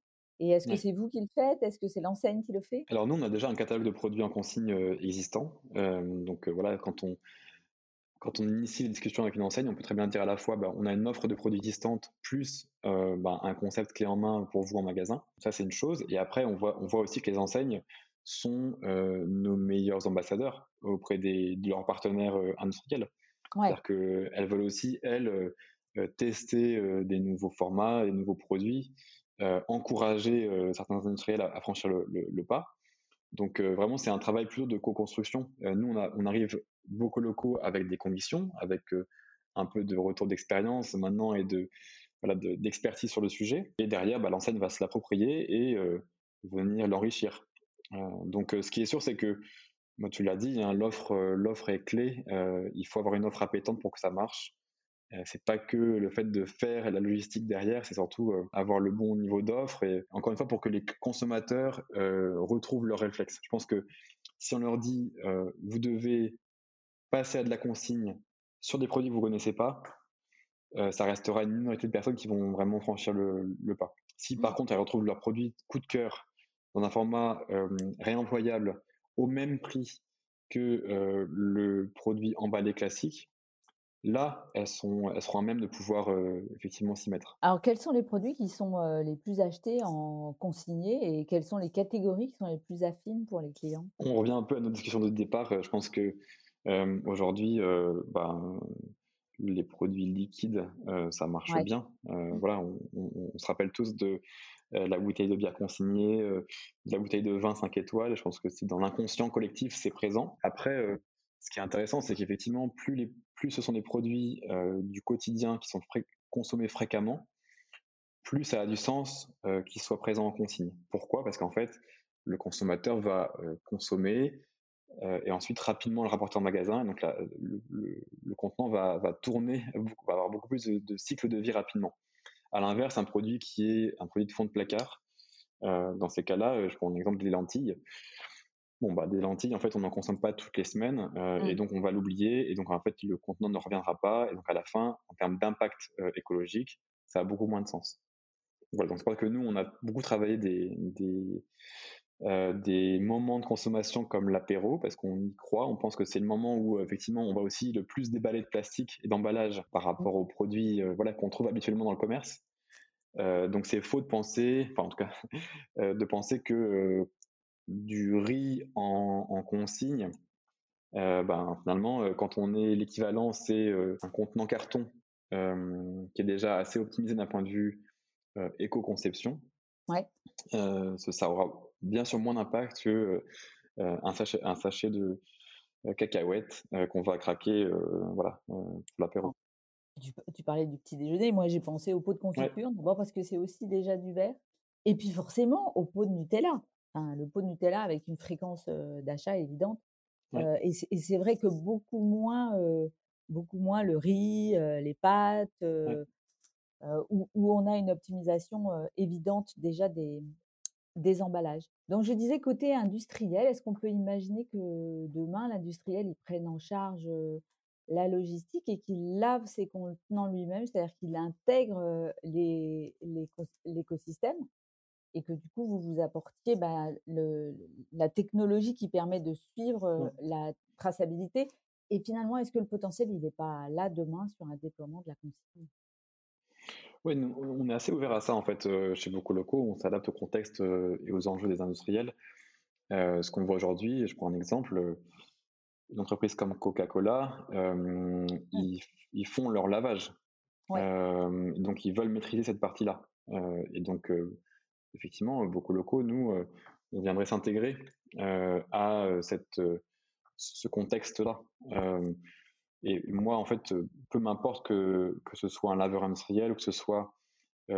Et est-ce que c'est vous qui le faites? Est-ce que c'est l'enseigne qui le fait?
Alors, nous, on a déjà un catalogue de produits en consigne existant. donc, voilà, quand on, quand on initie les discussions avec une enseigne, on peut très bien dire à la fois, bah, on a une offre de produits existante plus bah, un concept clé en main pour vous en magasin. Ça, c'est une chose. Et après, on voit, on voit aussi que les enseignes sont nos meilleurs ambassadeurs auprès des, de leurs partenaires industriels. C'est-à-dire qu'elles veulent aussi, elles, tester des nouveaux formats, des nouveaux produits, encourager certains industriels à, franchir le, pas. Donc vraiment, c'est un travail plutôt de co-construction. nous, on, arrive beaucoup locaux avec des conditions, avec un peu de retour d'expérience maintenant et d'expertise sur le sujet. Et derrière, bah, l'enseigne va se l'approprier et venir l'enrichir. Euh, donc, euh, ce qui est sûr, c'est que, tu l'as dit, hein, l'offre, euh, l'offre est clé. il faut avoir une offre appétante pour que ça marche. C'est pas que le fait de faire la logistique derrière, c'est surtout avoir le bon niveau d'offre et encore une fois pour que les consommateurs retrouvent leur réflexe. Je pense que si on leur dit vous devez passer à de la consigne sur des produits que vous connaissez pas, ça restera une minorité de personnes qui vont vraiment franchir le, le pas. Si par contre elles retrouvent leur produit coup de cœur dans un format réemployable au même prix que le produit emballé classique, là, elles, sont, elles seront à même de pouvoir effectivement s'y mettre.
Alors, quels sont les produits qui sont les plus achetés en consigné et quelles sont les catégories qui sont les plus affines pour les clients?
On revient un peu à notre discussion de départ. Je pense que aujourd'hui, ben, les produits liquides, ça marche bien. Mmh. Voilà, on, se rappelle tous de la bouteille de bière consignée, de la bouteille de vin 5 étoiles. Je pense que c'est dans l'inconscient collectif, c'est présent. Après, ce qui est intéressant, c'est qu'effectivement, plus, ce sont des produits du quotidien qui sont consommés fréquemment, plus ça a du sens qu'ils soient présents en consigne. Pourquoi? Parce qu'en fait, le consommateur va consommer et ensuite rapidement le rapporter en magasin. Donc le, contenant va, tourner, va avoir beaucoup plus de, de cycles de vie rapidement. À l'inverse, un produit qui est un produit de fond de placard, dans ces cas-là, je prends l'exemple des lentilles bon bah des lentilles en fait on n'en consomme pas toutes les semaines euh, et mmh. donc on va l'oublier et donc en fait le contenant ne reviendra pas et donc à la fin en termes d'impact euh, écologique ça a beaucoup moins de sens voilà donc je crois que nous on a beaucoup travaillé des des, euh, des moments de consommation comme l'apéro parce qu'on y croit on pense que c'est le moment où effectivement on va aussi le plus déballer de plastique et d'emballage par mmh. rapport aux produits voilà qu'on trouve habituellement dans le commerce donc c'est faux de penser, enfin en tout cas, de penser que du riz en, consigne, euh, ben, finalement, euh, quand on est l'équivalent, c'est euh, un contenant carton qui est déjà assez optimisé d'un point de vue éco-conception.
Ouais.
ça aura bien sûr moins d'impact que un, sachet, un sachet de cacahuètes qu'on va craquer voilà, pour l'apéro.
Tu, parlais du petit déjeuner, moi j'ai pensé au pot de confiture, d'abord parce que c'est aussi déjà du verre, et puis forcément au pot de Nutella le pot de Nutella avec une fréquence d'achat évidente. et c'est vrai que beaucoup moins, beaucoup moins le riz, les pâtes, où, on a une optimisation évidente déjà des, des emballages. Donc je disais côté industriel, est-ce qu'on peut imaginer que demain l'industriel il prenne en charge la logistique et qu'il lave ses contenants lui-même, c'est-à-dire qu'il intègre l'écosystème? Et que du coup, vous vous apportiez bah, le, la technologie qui permet de suivre la traçabilité. Et finalement, est-ce que le potentiel, il n'est pas là demain sur un déploiement de la consigne?
Oui, on est assez ouvert à ça en fait chez beaucoup locaux. On s'adapte au contexte et aux enjeux des industriels. ce qu'on voit aujourd'hui, je prends un exemple, une entreprise comme Coca-Cola, mmh. ils, ils, font leur lavage. donc ils veulent maîtriser cette partie-là. et donc effectivement, beaucoup locaux, nous, euh, on viendrait s'intégrer euh, à euh, cette, ce contexte-là. et moi, en fait, peu m'importe que, que ce soit un laveur industriel ou que ce soit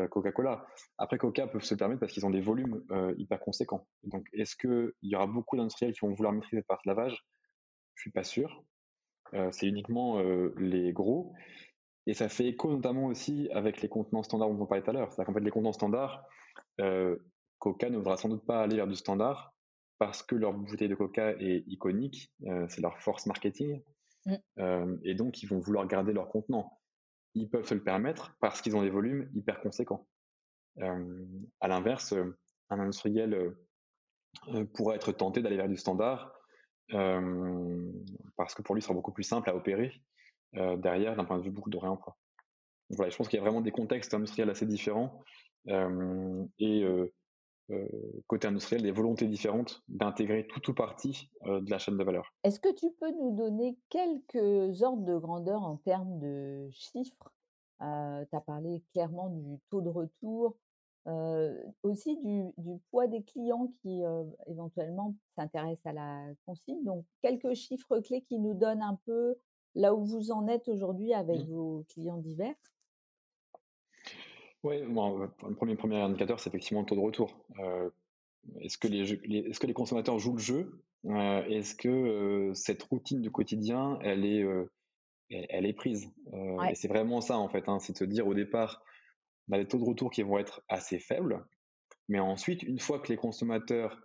Coca-Cola. Après, Coca peuvent se permettre parce qu'ils ont des volumes hyper conséquents. Donc, est-ce qu'il y aura beaucoup d'industriels qui vont vouloir maîtriser cette partie lavage? Je suis pas sûr. c'est uniquement les gros. Et ça fait écho notamment aussi avec les contenants standards dont on parlait tout à l'heure. C'est-à-dire qu'en fait, les contenants standards, euh, Coca ne voudra sans doute pas aller vers du standard parce que leur bouteille de Coca est iconique, c'est leur force marketing, mmh. et donc ils vont vouloir garder leur contenant. Ils peuvent se le permettre parce qu'ils ont des volumes hyper conséquents. à l'inverse, un industriel pourrait être tenté d'aller vers du standard parce que pour lui, ce sera beaucoup plus simple à opérer derrière d'un point de vue beaucoup de réemploi. voilà, je pense qu'il y a vraiment des contextes industriels assez différents et côté industriel, des volontés différentes d'intégrer tout ou partie de la chaîne de valeur.
Est-ce que tu peux nous donner quelques ordres de grandeur en termes de chiffres? Tu as parlé clairement du taux de retour, aussi du, du, poids des clients qui éventuellement s'intéressent à la consigne. Donc, quelques chiffres clés qui nous donnent un peu là où vous en êtes aujourd'hui avec mmh. vos clients divers
oui, le premier, premier indicateur, c'est effectivement le taux de retour. Euh, est-ce que les, est-ce que les consommateurs jouent le jeu? Euh, Est-ce que euh, cette routine du quotidien, elle est, elle, est prise? Et c'est vraiment ça en fait, hein, c'est de se dire au départ, on a des taux de retour qui vont être assez faibles, mais ensuite, une fois que les consommateurs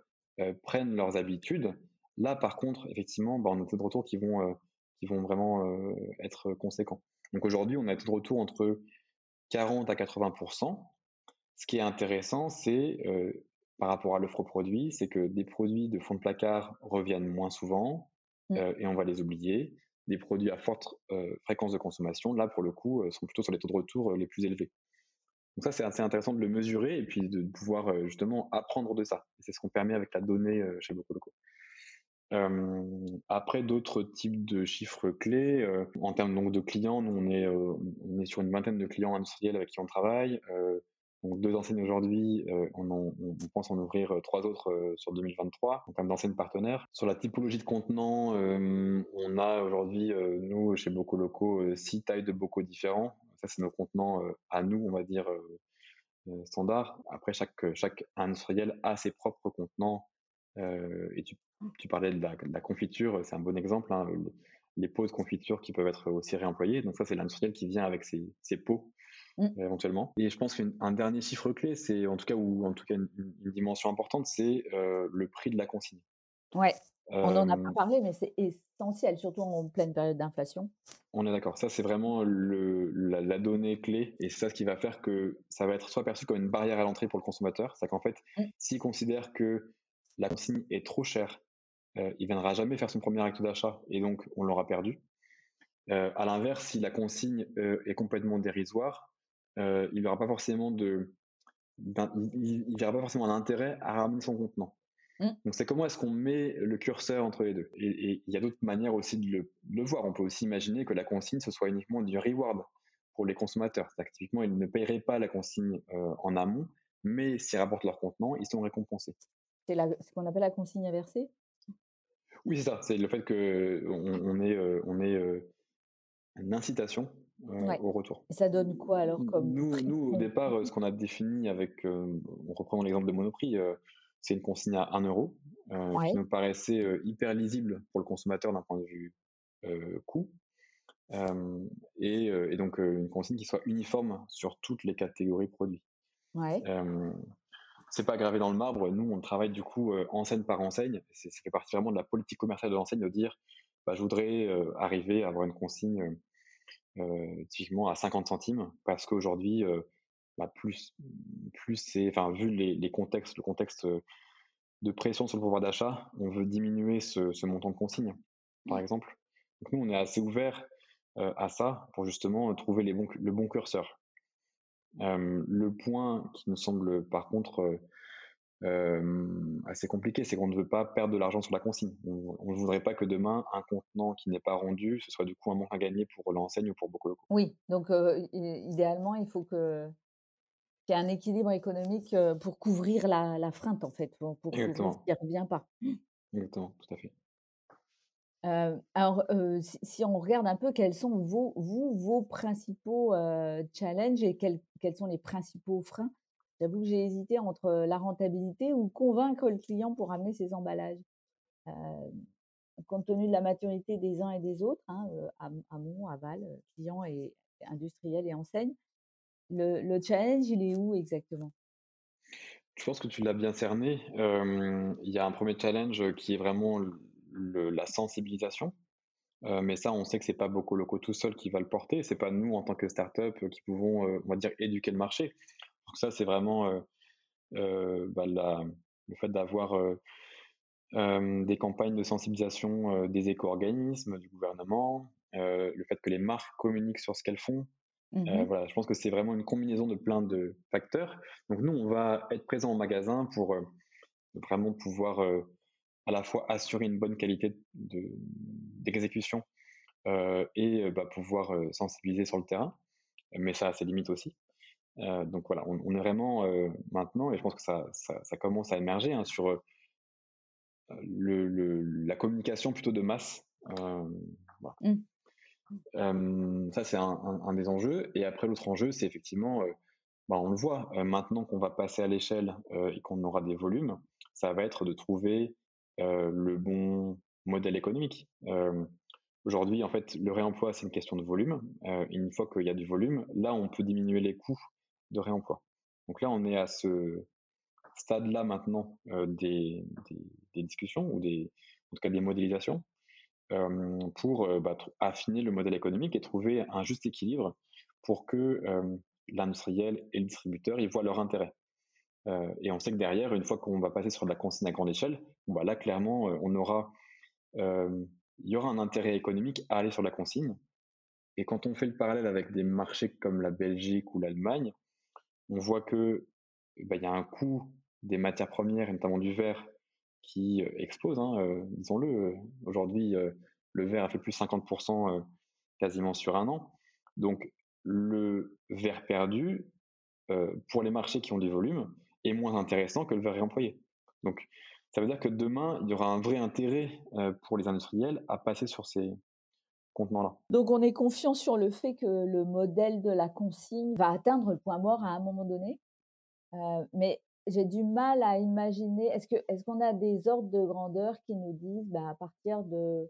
prennent leurs habitudes, là par contre, effectivement, bah, on a des taux de retour qui vont, qui vont vraiment être conséquents. Donc aujourd'hui, on a des taux de retour entre 40 à 80% Ce qui est intéressant, c'est euh, par rapport à l'offre produit, c'est que des produits de fond de placard reviennent moins souvent mmh. euh, et on va les oublier. des produits à forte fréquence de consommation, là, pour le coup, sont plutôt sur les taux de retour les plus élevés. Donc ça, c'est assez intéressant de le mesurer et puis de pouvoir justement apprendre de ça. C'est ce qu'on permet avec la donnée chez Bocoloco. Euh, après, d'autres types de chiffres clés, en termes donc, de clients, nous, on est, on est sur une vingtaine de clients industriels avec qui on travaille. donc deux enseignes aujourd'hui, on, pense en ouvrir trois autres sur 2023 en termes d'enseignes partenaires. Sur la typologie de contenants, on a aujourd'hui, nous, chez Bocaux Locaux, six tailles de bocaux différents. Ça, c'est nos contenants à nous, on va dire, standards. Après, chaque, chaque industriel a ses propres contenants et tu tu parlais de la, confiture, c'est un bon exemple. Hein, les pots de confiture qui peuvent être aussi réemployés. Donc ça, c'est l'industriel qui vient avec ses, pots mmh. éventuellement. Et je pense qu'un dernier chiffre clé, c'est en tout cas ou en tout cas une, dimension importante, c'est euh, le prix de la consigne.
Ouais. On n'en a pas parlé, mais c'est essentiel, surtout en pleine période d'inflation.
On est d'accord. Ça, c'est vraiment le, la, donnée clé. Et c'est ça ce qui va faire que ça va être soit perçu comme une barrière à l'entrée pour le consommateur. C'est qu'en fait, mmh. s'il considère que la consigne est trop chère euh, il viendra jamais faire son premier acte d'achat et donc on l'aura perdu. Euh, à l'inverse, si la consigne euh, est complètement dérisoire, il n'aura pas forcément de, il, il, pas forcément d'intérêt à ramener son contenant. Mmh. Donc c'est comment est-ce qu'on met le curseur entre les deux? Et il y a d'autres manières aussi de le, voir. On peut aussi imaginer que la consigne ce soit uniquement du reward pour les consommateurs. C'est-à-dire que typiquement ils ne paieraient pas la consigne en amont, mais s'ils rapportent leur contenant, ils sont récompensés.
C'est ce qu'on appelle la consigne inversée?
Oui, c'est ça. C'est le fait qu'on on est, on est une incitation au retour.
Et ça donne quoi alors comme
Nous, nous au départ, ce qu'on a défini avec, on reprend l'exemple de Monoprix, c'est une consigne à 1 euro, qui nous paraissait hyper lisible pour le consommateur d'un point de vue coût. Et, et, donc une consigne qui soit uniforme sur toutes les catégories produits.
Ouais
c'est pas gravé dans le marbre. Nous, on travaille du coup euh, enseigne par enseigne. C'est, fait partie vraiment de la politique commerciale de l'enseigne de dire, bah, je voudrais euh, arriver à avoir une consigne euh, typiquement à 50 centimes parce qu'aujourd'hui, bah, plus, plus c'est, enfin, vu les, contextes, le contexte de pression sur le pouvoir d'achat, on veut diminuer ce, montant de consigne, par exemple. Donc nous, on est assez ouvert à ça pour justement trouver les bons, le bon curseur le point qui nous semble par contre assez compliqué, c'est qu'on ne veut pas perdre de l'argent sur la consigne. On ne voudrait pas que demain, un contenant qui n'est pas rendu, ce soit du coup un manque à gagner pour l'enseigne ou pour beaucoup de
Oui, donc idéalement, il faut que qu'il y ait un équilibre économique pour couvrir la, la freinte, en fait, pour, pour couvrir ce qui ne revient pas.
Exactement, tout à fait
alors, si, on regarde un peu quels sont vos, vous, vos principaux challenges et quels, quels sont les principaux freins, j'avoue que j'ai hésité entre la rentabilité ou convaincre le client pour amener ses emballages. compte tenu de la maturité des uns et des autres, hein, amont, aval, client et industriel et enseigne, le, le challenge, il est où exactement?
Je pense que tu l'as bien cerné. Il y a un premier challenge qui est vraiment la sensibilisation. Euh, mais ça, on sait que c'est pas beaucoup locaux tout seul qui va le porter. C'est pas nous en tant que start-up qui pouvons, euh, on va dire, éduquer le marché. Donc ça, c'est vraiment euh, bah, le fait d'avoir des campagnes de sensibilisation des éco-organismes, du gouvernement, le fait que les marques communiquent sur ce qu'elles font. Mmh voilà, je pense que c'est vraiment une combinaison de plein de facteurs. Donc nous, on va être présent au magasin pour vraiment pouvoir à la fois assurer une bonne qualité d'exécution euh, et bah, pouvoir sensibiliser sur le terrain, mais ça a ses limites aussi. Euh, donc voilà, on, est vraiment maintenant, et je pense que ça, ça, commence à émerger hein, sur le, la communication plutôt de masse. Mmh. ça, c'est un, des enjeux. Et après, l'autre enjeu, c'est effectivement, bah, on le voit, maintenant qu'on va passer à l'échelle et qu'on aura des volumes, ça va être de trouver le bon modèle économique. Aujourd'hui, en fait, le réemploi, c'est une question de volume. une fois qu'il y a du volume, là, on peut diminuer les coûts de réemploi. Donc là, on est à ce stade-là maintenant des, discussions ou des, en tout cas des modélisations pour bah, affiner le modèle économique et trouver un juste équilibre pour que l'industriel et le distributeur y voient leur intérêt. Euh, et on sait que derrière, une fois qu'on va passer sur de la consigne à grande échelle, bah là, clairement, euh, on aura euh, il y aura un intérêt économique à aller sur la consigne. Et quand on fait le parallèle avec des marchés comme la Belgique ou l'Allemagne, on voit que bah, il y a un coût des matières premières, et notamment du verre, qui explose. Hein, disons-le, aujourd'hui, le verre a fait plus 50% quasiment sur un an. Donc, le verre perdu, pour les marchés qui ont du volume, est moins intéressant que le verre réemployé. Donc, ça veut dire que demain, il y aura un vrai intérêt pour les industriels à passer sur ces contenants-là.
Donc, on est confiant sur le fait que le modèle de la consigne va atteindre le point mort à un moment donné. mais j'ai du mal à imaginer. Est-ce qu'on a des ordres de grandeur qui nous disent, bah, à partir de,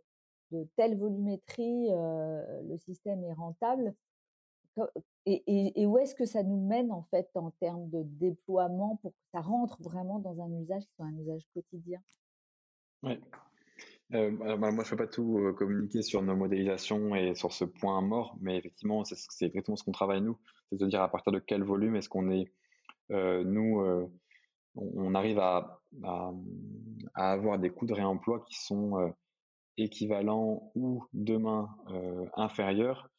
de telle volumétrie, le système est rentable? Et, où est-ce que ça nous mène en fait en termes de déploiement pour que ça rentre vraiment dans un usage qui soit un usage quotidien?
Oui. Euh, bah, moi, je ne peux pas tout communiquer sur nos modélisations et sur ce point mort, mais effectivement, c'est exactement ce qu'on travaille nous. C'est de dire à partir de quel volume est-ce qu'on est, nous, on, arrive à, avoir des coûts de réemploi qui sont équivalents ou demain inférieurs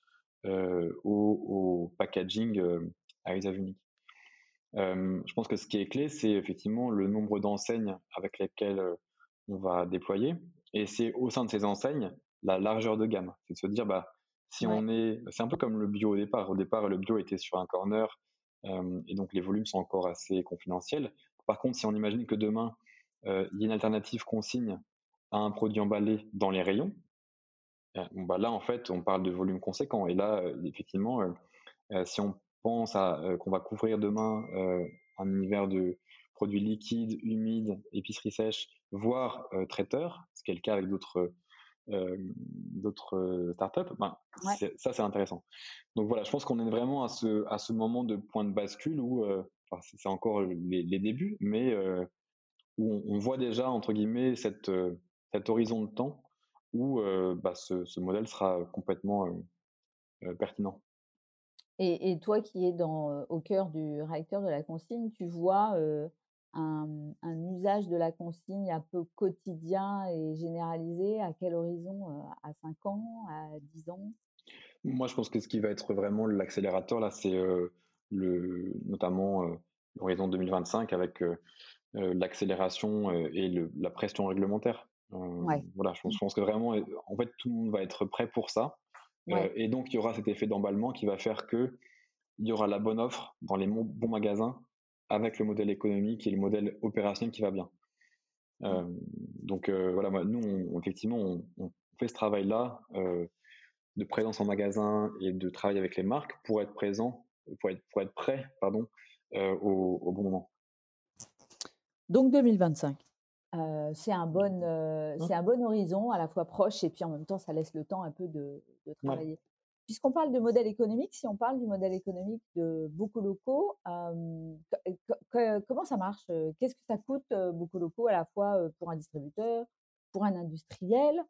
euh, au, packaging euh, à usage unique. Euh, je pense que ce qui est clé, c'est effectivement le nombre d'enseignes avec lesquelles on va déployer. Et c'est au sein de ces enseignes la largeur de gamme. C'est de se dire, bah, si on est, c'est un peu comme le bio au départ. Au départ, le bio était sur un corner et donc les volumes sont encore assez confidentiels. Par contre, si on imagine que demain, il y a une alternative consigne à un produit emballé dans les rayons, bah là, en fait, on parle de volume conséquent. Et là, euh, effectivement, euh, euh, si on pense qu'on va couvrir demain un univers de produits liquides, humides, épicerie sèche, voire traiteurs, ce qui est le cas avec d'autres d'autres startups, ben, ça c'est intéressant. Donc voilà, je pense qu'on est vraiment à ce, à ce moment de point de bascule où c'est encore les, débuts, mais où on, on, voit déjà entre guillemets cette, cet horizon de temps où bah, ce, modèle sera complètement pertinent.
Et, toi qui es dans, au cœur du réacteur de la consigne, tu vois un, usage de la consigne un peu quotidien et généralisé à quel horizon À 5 ans À 10 ans?
Moi, je pense que ce qui va être vraiment l'accélérateur, là, c'est le, notamment l'horizon 2025 avec l'accélération et la pression réglementaire. Euh, voilà, je pense, que vraiment, en fait, tout le monde va être prêt pour ça. Euh, et donc, il y aura cet effet d'emballement qui va faire que il y aura la bonne offre dans les bons magasins avec le modèle économique et le modèle opérationnel qui va bien. Euh, donc voilà, nous, effectivement, on, fait ce travail-là de présence en magasin et de travail avec les marques pour être présent, pour être, pour être prêt, pardon, au, au, bon moment.
Donc 2025 c'est un, bon, mmh. c'est un bon horizon, à la fois proche et puis en même temps, ça laisse le temps un peu de, travailler. Puisqu'on parle de modèle économique, si on parle du modèle économique de beaucoup locaux, comment ça marche Qu'est-ce que ça coûte beaucoup locaux à la fois pour un distributeur, pour un industriel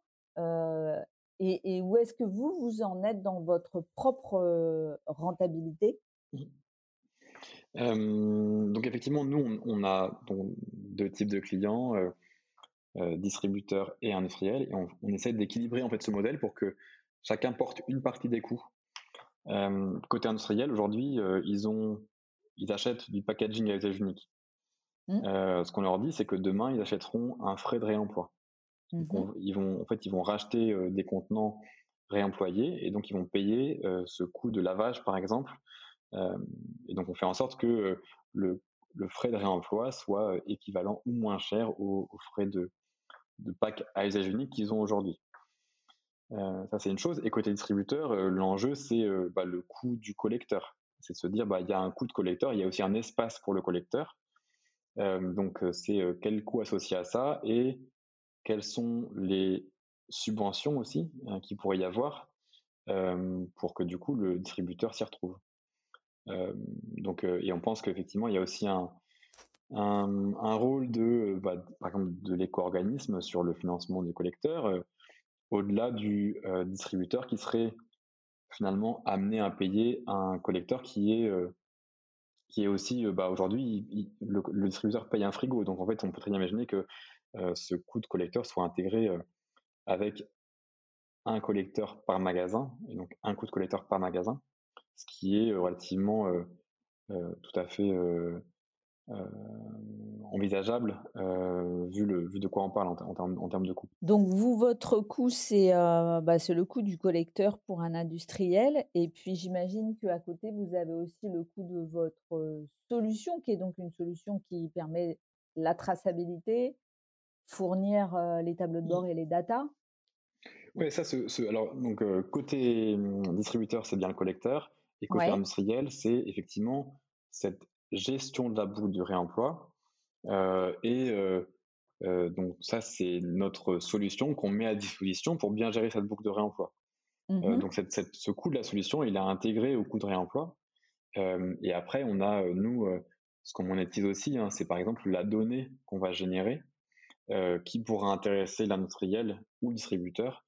et, où est-ce que vous, vous en êtes dans votre propre rentabilité? Mmh.
donc effectivement, nous, on, a deux types de clients, euh, euh, distributeurs et industriels, et on, essaie d'équilibrer en fait ce modèle pour que chacun porte une partie des coûts. côté industriel, aujourd'hui, euh, ils ont, ils achètent du packaging à usage unique. Mmh. ce qu'on leur dit, c'est que demain, ils achèteront un frais de réemploi. Mmh ils vont, en fait, ils vont racheter des contenants réemployés et donc ils vont payer ce coût de lavage, par exemple. Et donc on fait en sorte que le le frais de réemploi soit équivalent ou moins cher aux, frais de, de pack à usage unique qu'ils ont aujourd'hui. ça, c'est une chose. Et côté distributeur, l'enjeu, c'est bah, le coût du collecteur. C'est de se dire, bah, il y a un coût de collecteur, il y a aussi un espace pour le collecteur. donc, c'est quel coût associé à ça et quelles sont les subventions aussi hein, qui pourrait y avoir pour que du coup le distributeur s'y retrouve. Euh, donc, euh, et on pense qu'effectivement, il y a aussi un, un, rôle de, bah, par exemple, de l'éco-organisme sur le financement du collecteur, euh, au-delà du distributeur qui serait finalement amené à payer un collecteur qui est qui est aussi bah, aujourd'hui le, distributeur paye un frigo. Donc en fait on peut très bien imaginer que ce coût de collecteur soit intégré avec un collecteur par magasin, et donc un coût de collecteur par magasin, ce qui est relativement tout à fait envisageable vu, le, vu de quoi on parle en, termes, de coût.
Donc vous, votre coût, bah, c'est le coût du collecteur pour un industriel. Et puis j'imagine qu'à côté, vous avez aussi le coût de votre solution, qui est donc une solution qui permet la traçabilité, fournir les tableaux de bord et les datas.
Oui, ça, alors donc côté mmh, distributeur, c'est bien le collecteur, et côté industriel, c'est effectivement cette gestion de la boucle du réemploi. et donc ça, c'est notre solution qu'on met à disposition pour bien gérer cette boucle de réemploi. Mmh donc ce coût de la solution, il est intégré au coût de réemploi. et après, on a, nous, ce qu'on monétise aussi, hein, c'est par exemple la donnée qu'on va générer qui pourra intéresser l'industriel ou le distributeur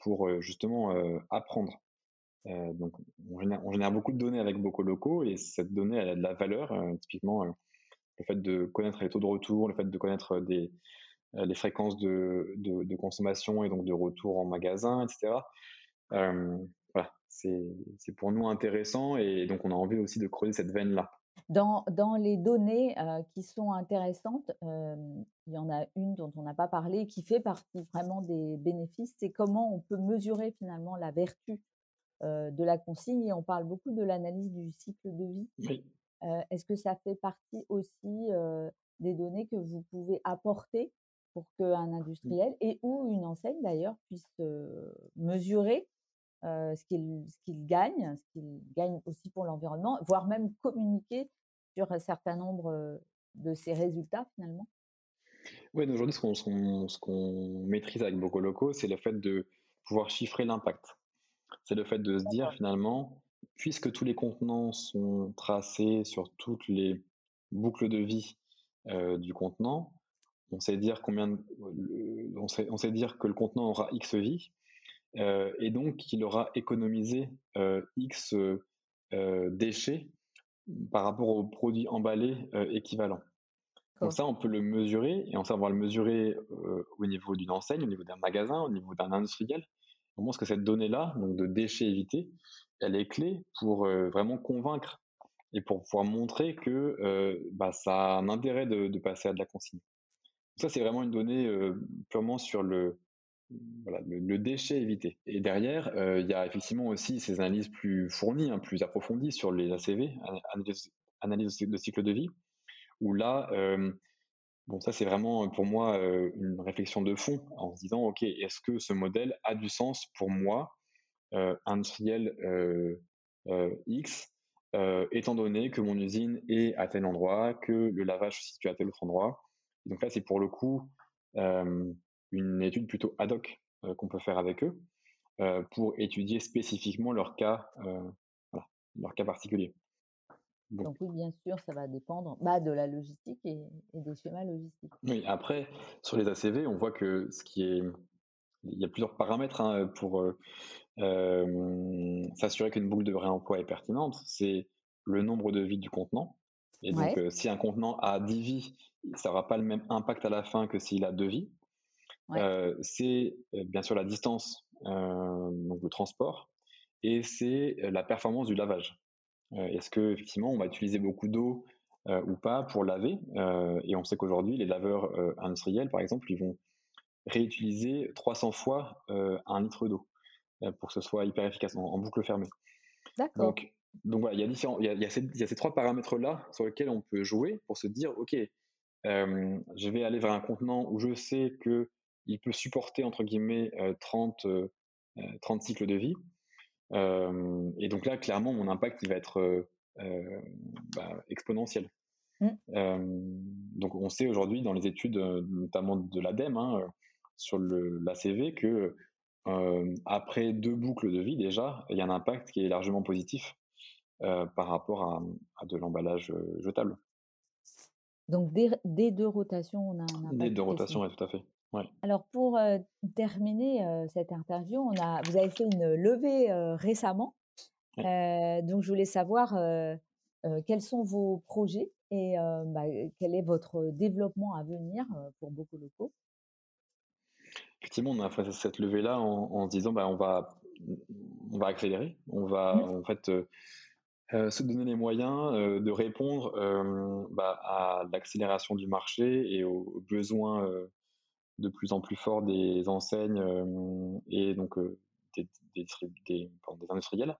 pour justement apprendre. Donc on génère, beaucoup de données avec beaucoup locaux et cette donnée elle a de la valeur. typiquement le fait de connaître les taux de retour, le fait de connaître des, les fréquences de, de, consommation et donc de retour en magasin, etc. voilà, c'est pour nous intéressant et donc on a envie aussi de creuser cette veine là.
Dans, dans les données qui sont intéressantes, il y en a une dont on n'a pas parlé, qui fait partie vraiment des bénéfices, c'est comment on peut mesurer finalement la vertu de la consigne. Et on parle beaucoup de l'analyse du cycle de vie.
Oui.
Est-ce que ça fait partie aussi des données que vous pouvez apporter pour qu'un industriel et ou une enseigne d'ailleurs puisse mesurer ce qu'il gagne, ce qu'il gagne aussi pour l'environnement, voire même communiquer sur un certain nombre de ses résultats finalement?
Oui, aujourd'hui, ce qu'on maîtrise avec beaucoup locaux, c'est le fait de pouvoir chiffrer l'impact. C'est le fait de se dire finalement, puisque tous les contenants sont tracés sur toutes les boucles de vie du contenant, on sait dire combien, on sait, on sait dire que le contenant aura X vie, euh, et donc il aura économisé euh, X déchets par rapport aux produits emballés équivalents. Donc ça, on peut le mesurer, et on sait va le mesurer au niveau d'une enseigne, au niveau d'un magasin, au niveau d'un industriel. On pense que cette donnée-là, donc de déchets évités, elle est clé pour vraiment convaincre et pour pouvoir montrer que bah, ça a un intérêt de, passer à de la consigne. Ça, c'est vraiment une donnée purement sur le, voilà, le, déchet évité. Et derrière, euh, il y a effectivement aussi ces analyses plus fournies, hein, plus approfondies sur les ACV, analyse, de cycle de vie, où là, euh, bon, ça c'est vraiment pour moi une réflexion de fond en se disant, ok, est-ce que ce modèle a du sens pour moi, industriel X, étant donné que mon usine est à tel endroit, que le lavage se situe à tel autre endroit? Donc là, c'est pour le coup une étude plutôt ad hoc qu'on peut faire avec eux pour étudier spécifiquement leur cas, leur cas particulier.
Donc, oui, bien sûr, ça va dépendre bah, de la logistique et, des schémas logistiques.
Oui, après, sur les ACV, on voit que ce qui est... Il y a plusieurs paramètres hein, pour s'assurer qu'une boucle de réemploi est pertinente. C'est le nombre de vies du contenant. Et donc, si un contenant a 10 vies, ça n'aura pas le même impact à la fin que s'il a 2 vies c'est bien sûr la distance, donc le transport, et c'est la performance du lavage. Est-ce que effectivement on va utiliser beaucoup d'eau ou pas pour laver? Et on sait qu'aujourd'hui les laveurs industriels, par exemple, ils vont réutiliser 300 fois un litre d'eau pour que ce soit hyper efficace en, boucle fermée.
D'accord.
Donc, donc voilà, il y a différents, il y a, ces, il y a ces, trois paramètres là sur lesquels on peut jouer pour se dire, ok, je vais aller vers un contenant où je sais que il peut supporter entre guillemets 30, euh, 30 euh, cycles de vie. Et donc là, clairement, mon impact il va être bah, exponentiel. Mmh. donc on sait aujourd'hui dans les études, notamment de l'ADEME, hein, sur l'ACV, que après deux boucles de vie déjà, il y a un impact qui est largement positif par rapport à, de l'emballage jetable.
Donc dès, deux rotations, on a un impact.
Dès deux rotations, oui, tout à fait.
Alors pour terminer cette interview, on a, vous avez fait une levée récemment. donc je voulais savoir quels sont vos projets et bah, quel est votre développement à venir pour beaucoup locaux.
effectivement, on a fait cette levée-là en, se disant, bah, on va, on va accélérer, on va mmh. en fait se donner les moyens de répondre bah, à l'accélération du marché et aux besoins de plus en plus forts des enseignes et donc des, des, industriels.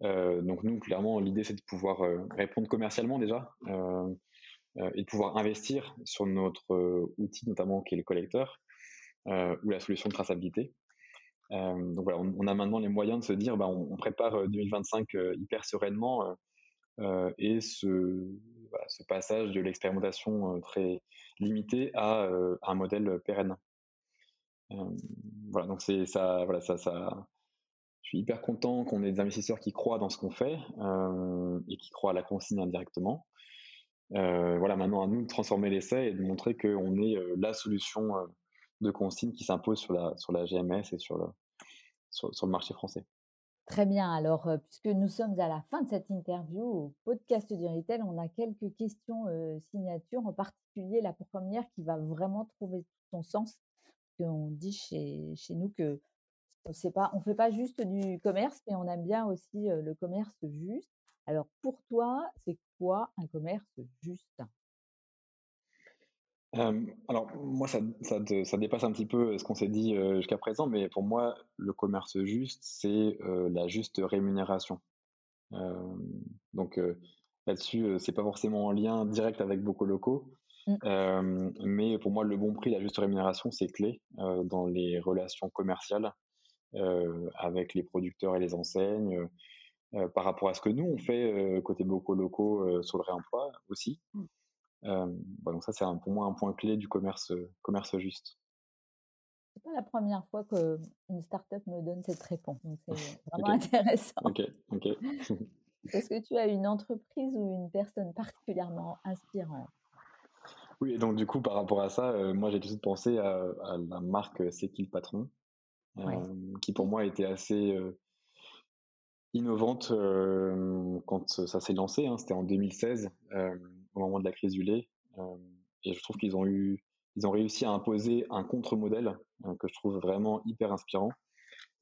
donc nous, clairement, l'idée c'est de pouvoir répondre commercialement déjà et de pouvoir investir sur notre outil notamment qui est le collecteur ou la solution de traçabilité. donc voilà, on, a maintenant les moyens de se dire, bah, on, prépare 2025 hyper sereinement et ce, passage de l'expérimentation très limité à un modèle pérenne. voilà, donc c'est ça, voilà, ça. Je suis hyper content qu'on ait des investisseurs qui croient dans ce qu'on fait et qui croient à la consigne indirectement. voilà, maintenant à nous de transformer l'essai et de montrer qu'on est la solution de consigne qui s'impose sur la, sur la GMS et sur sur le marché français.
Très bien. Alors, puisque nous sommes à la fin de cette interview au podcast du Retail, on a quelques questions signatures, en particulier la première qui va vraiment trouver son sens. On dit chez, chez nous que on ne fait pas juste du commerce, mais on aime bien aussi le commerce juste. Alors, pour toi, c'est quoi un commerce juste?
Alors moi, ça, ça, dépasse un petit peu ce qu'on s'est dit jusqu'à présent, mais pour moi, le commerce juste, c'est la juste rémunération. donc là-dessus, c'est pas forcément en lien direct avec beaucoup locaux, mmh. mais pour moi, le bon prix, la juste rémunération, c'est clé dans les relations commerciales avec les producteurs et les enseignes, par rapport à ce que nous on fait côté beaucoup locaux sur le réemploi aussi. Euh, donc ça, c'est pour moi un point clé du commerce, commerce juste.
C'est pas la première fois qu'une startup me donne cette réponse, donc c'est vraiment intéressant.
Ok, ok.
Est-ce que tu as une entreprise ou une personne particulièrement inspirante?
Oui, donc du coup, par rapport à ça, euh, moi j'ai tout de suite pensé à, la marque C'est qui le patron, euh, qui pour moi était assez innovante quand ça s'est lancé. Hein, C'était en 2016 au moment de la crise du lait. Et je trouve qu'ils ont eu, ils ont réussi à imposer un contre-modèle que je trouve vraiment hyper inspirant.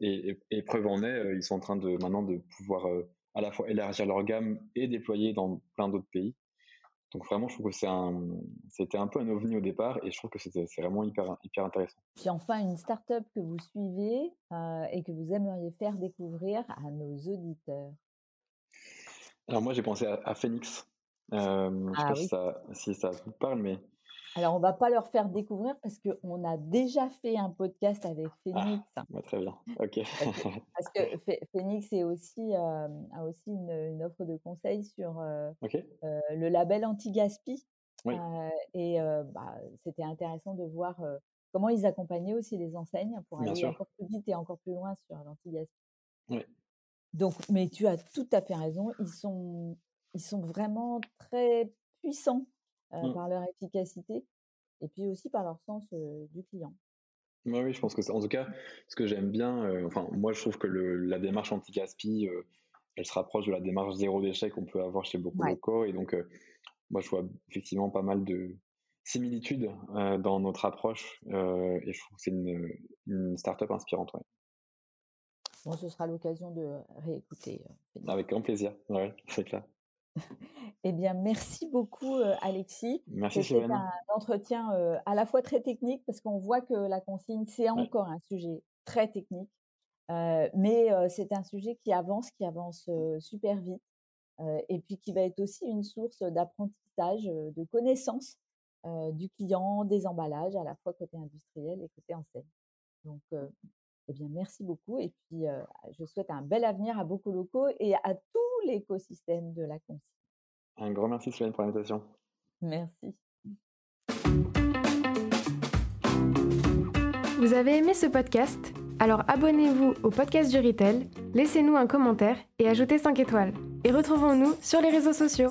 Et, preuve en est, ils sont en train de maintenant de pouvoir à la fois élargir leur gamme et déployer dans plein d'autres pays. Donc vraiment, je trouve que c'est un, c'était un peu un ovni au départ et je trouve que c'était, c'est vraiment hyper, hyper intéressant.
Puis enfin, une start-up que vous suivez et que vous aimeriez faire découvrir à nos auditeurs.
Alors moi, j'ai pensé à, à Phoenix. Euh, je ne sais ah si, ça, si ça vous parle, mais.
Alors, on va pas leur faire découvrir parce qu'on a déjà fait un podcast avec Phoenix.
Ah, très bien. OK.
parce que Phoenix est aussi, euh, a aussi une, une, offre de conseil sur euh, le label anti-gaspi. Oui. et bah, c'était intéressant de voir comment ils accompagnaient aussi les enseignes pour aller encore plus vite et encore plus loin sur l'anti-gaspi.
Oui.
Donc, mais tu as tout à fait raison. Ils sont ils sont vraiment très puissants mmh. par leur efficacité et puis aussi par leur sens du client.
oui, je pense que en tout cas, ce que j'aime bien, enfin, moi je trouve que le, la démarche anti-gaspi, elle se rapproche de la démarche zéro déchet qu'on peut avoir chez beaucoup de locaux. Et donc, moi je vois effectivement pas mal de similitudes dans notre approche et je trouve que c'est une, une start-up inspirante.
Bon, ce sera l'occasion de réécouter.
Avec grand plaisir, ouais, c'est clair.
Eh bien, merci beaucoup, Alexis.
Merci,
C'était un entretien à la fois très technique, parce qu'on voit que la consigne, c'est encore un sujet très technique, mais c'est un sujet qui avance, qui avance super vite, et puis qui va être aussi une source d'apprentissage, de connaissances du client, des emballages, à la fois côté industriel et côté enseigne. Donc, eh bien, merci beaucoup. Et puis, je souhaite un bel avenir à beaucoup locaux et à tout l'écosystème de la consigne.
Un grand merci, Sylvain, pour l'invitation.
Merci.
Vous avez aimé ce podcast? Alors abonnez-vous au podcast du Retail, laissez-nous un commentaire et ajoutez 5 étoiles. Et retrouvons-nous sur les réseaux sociaux.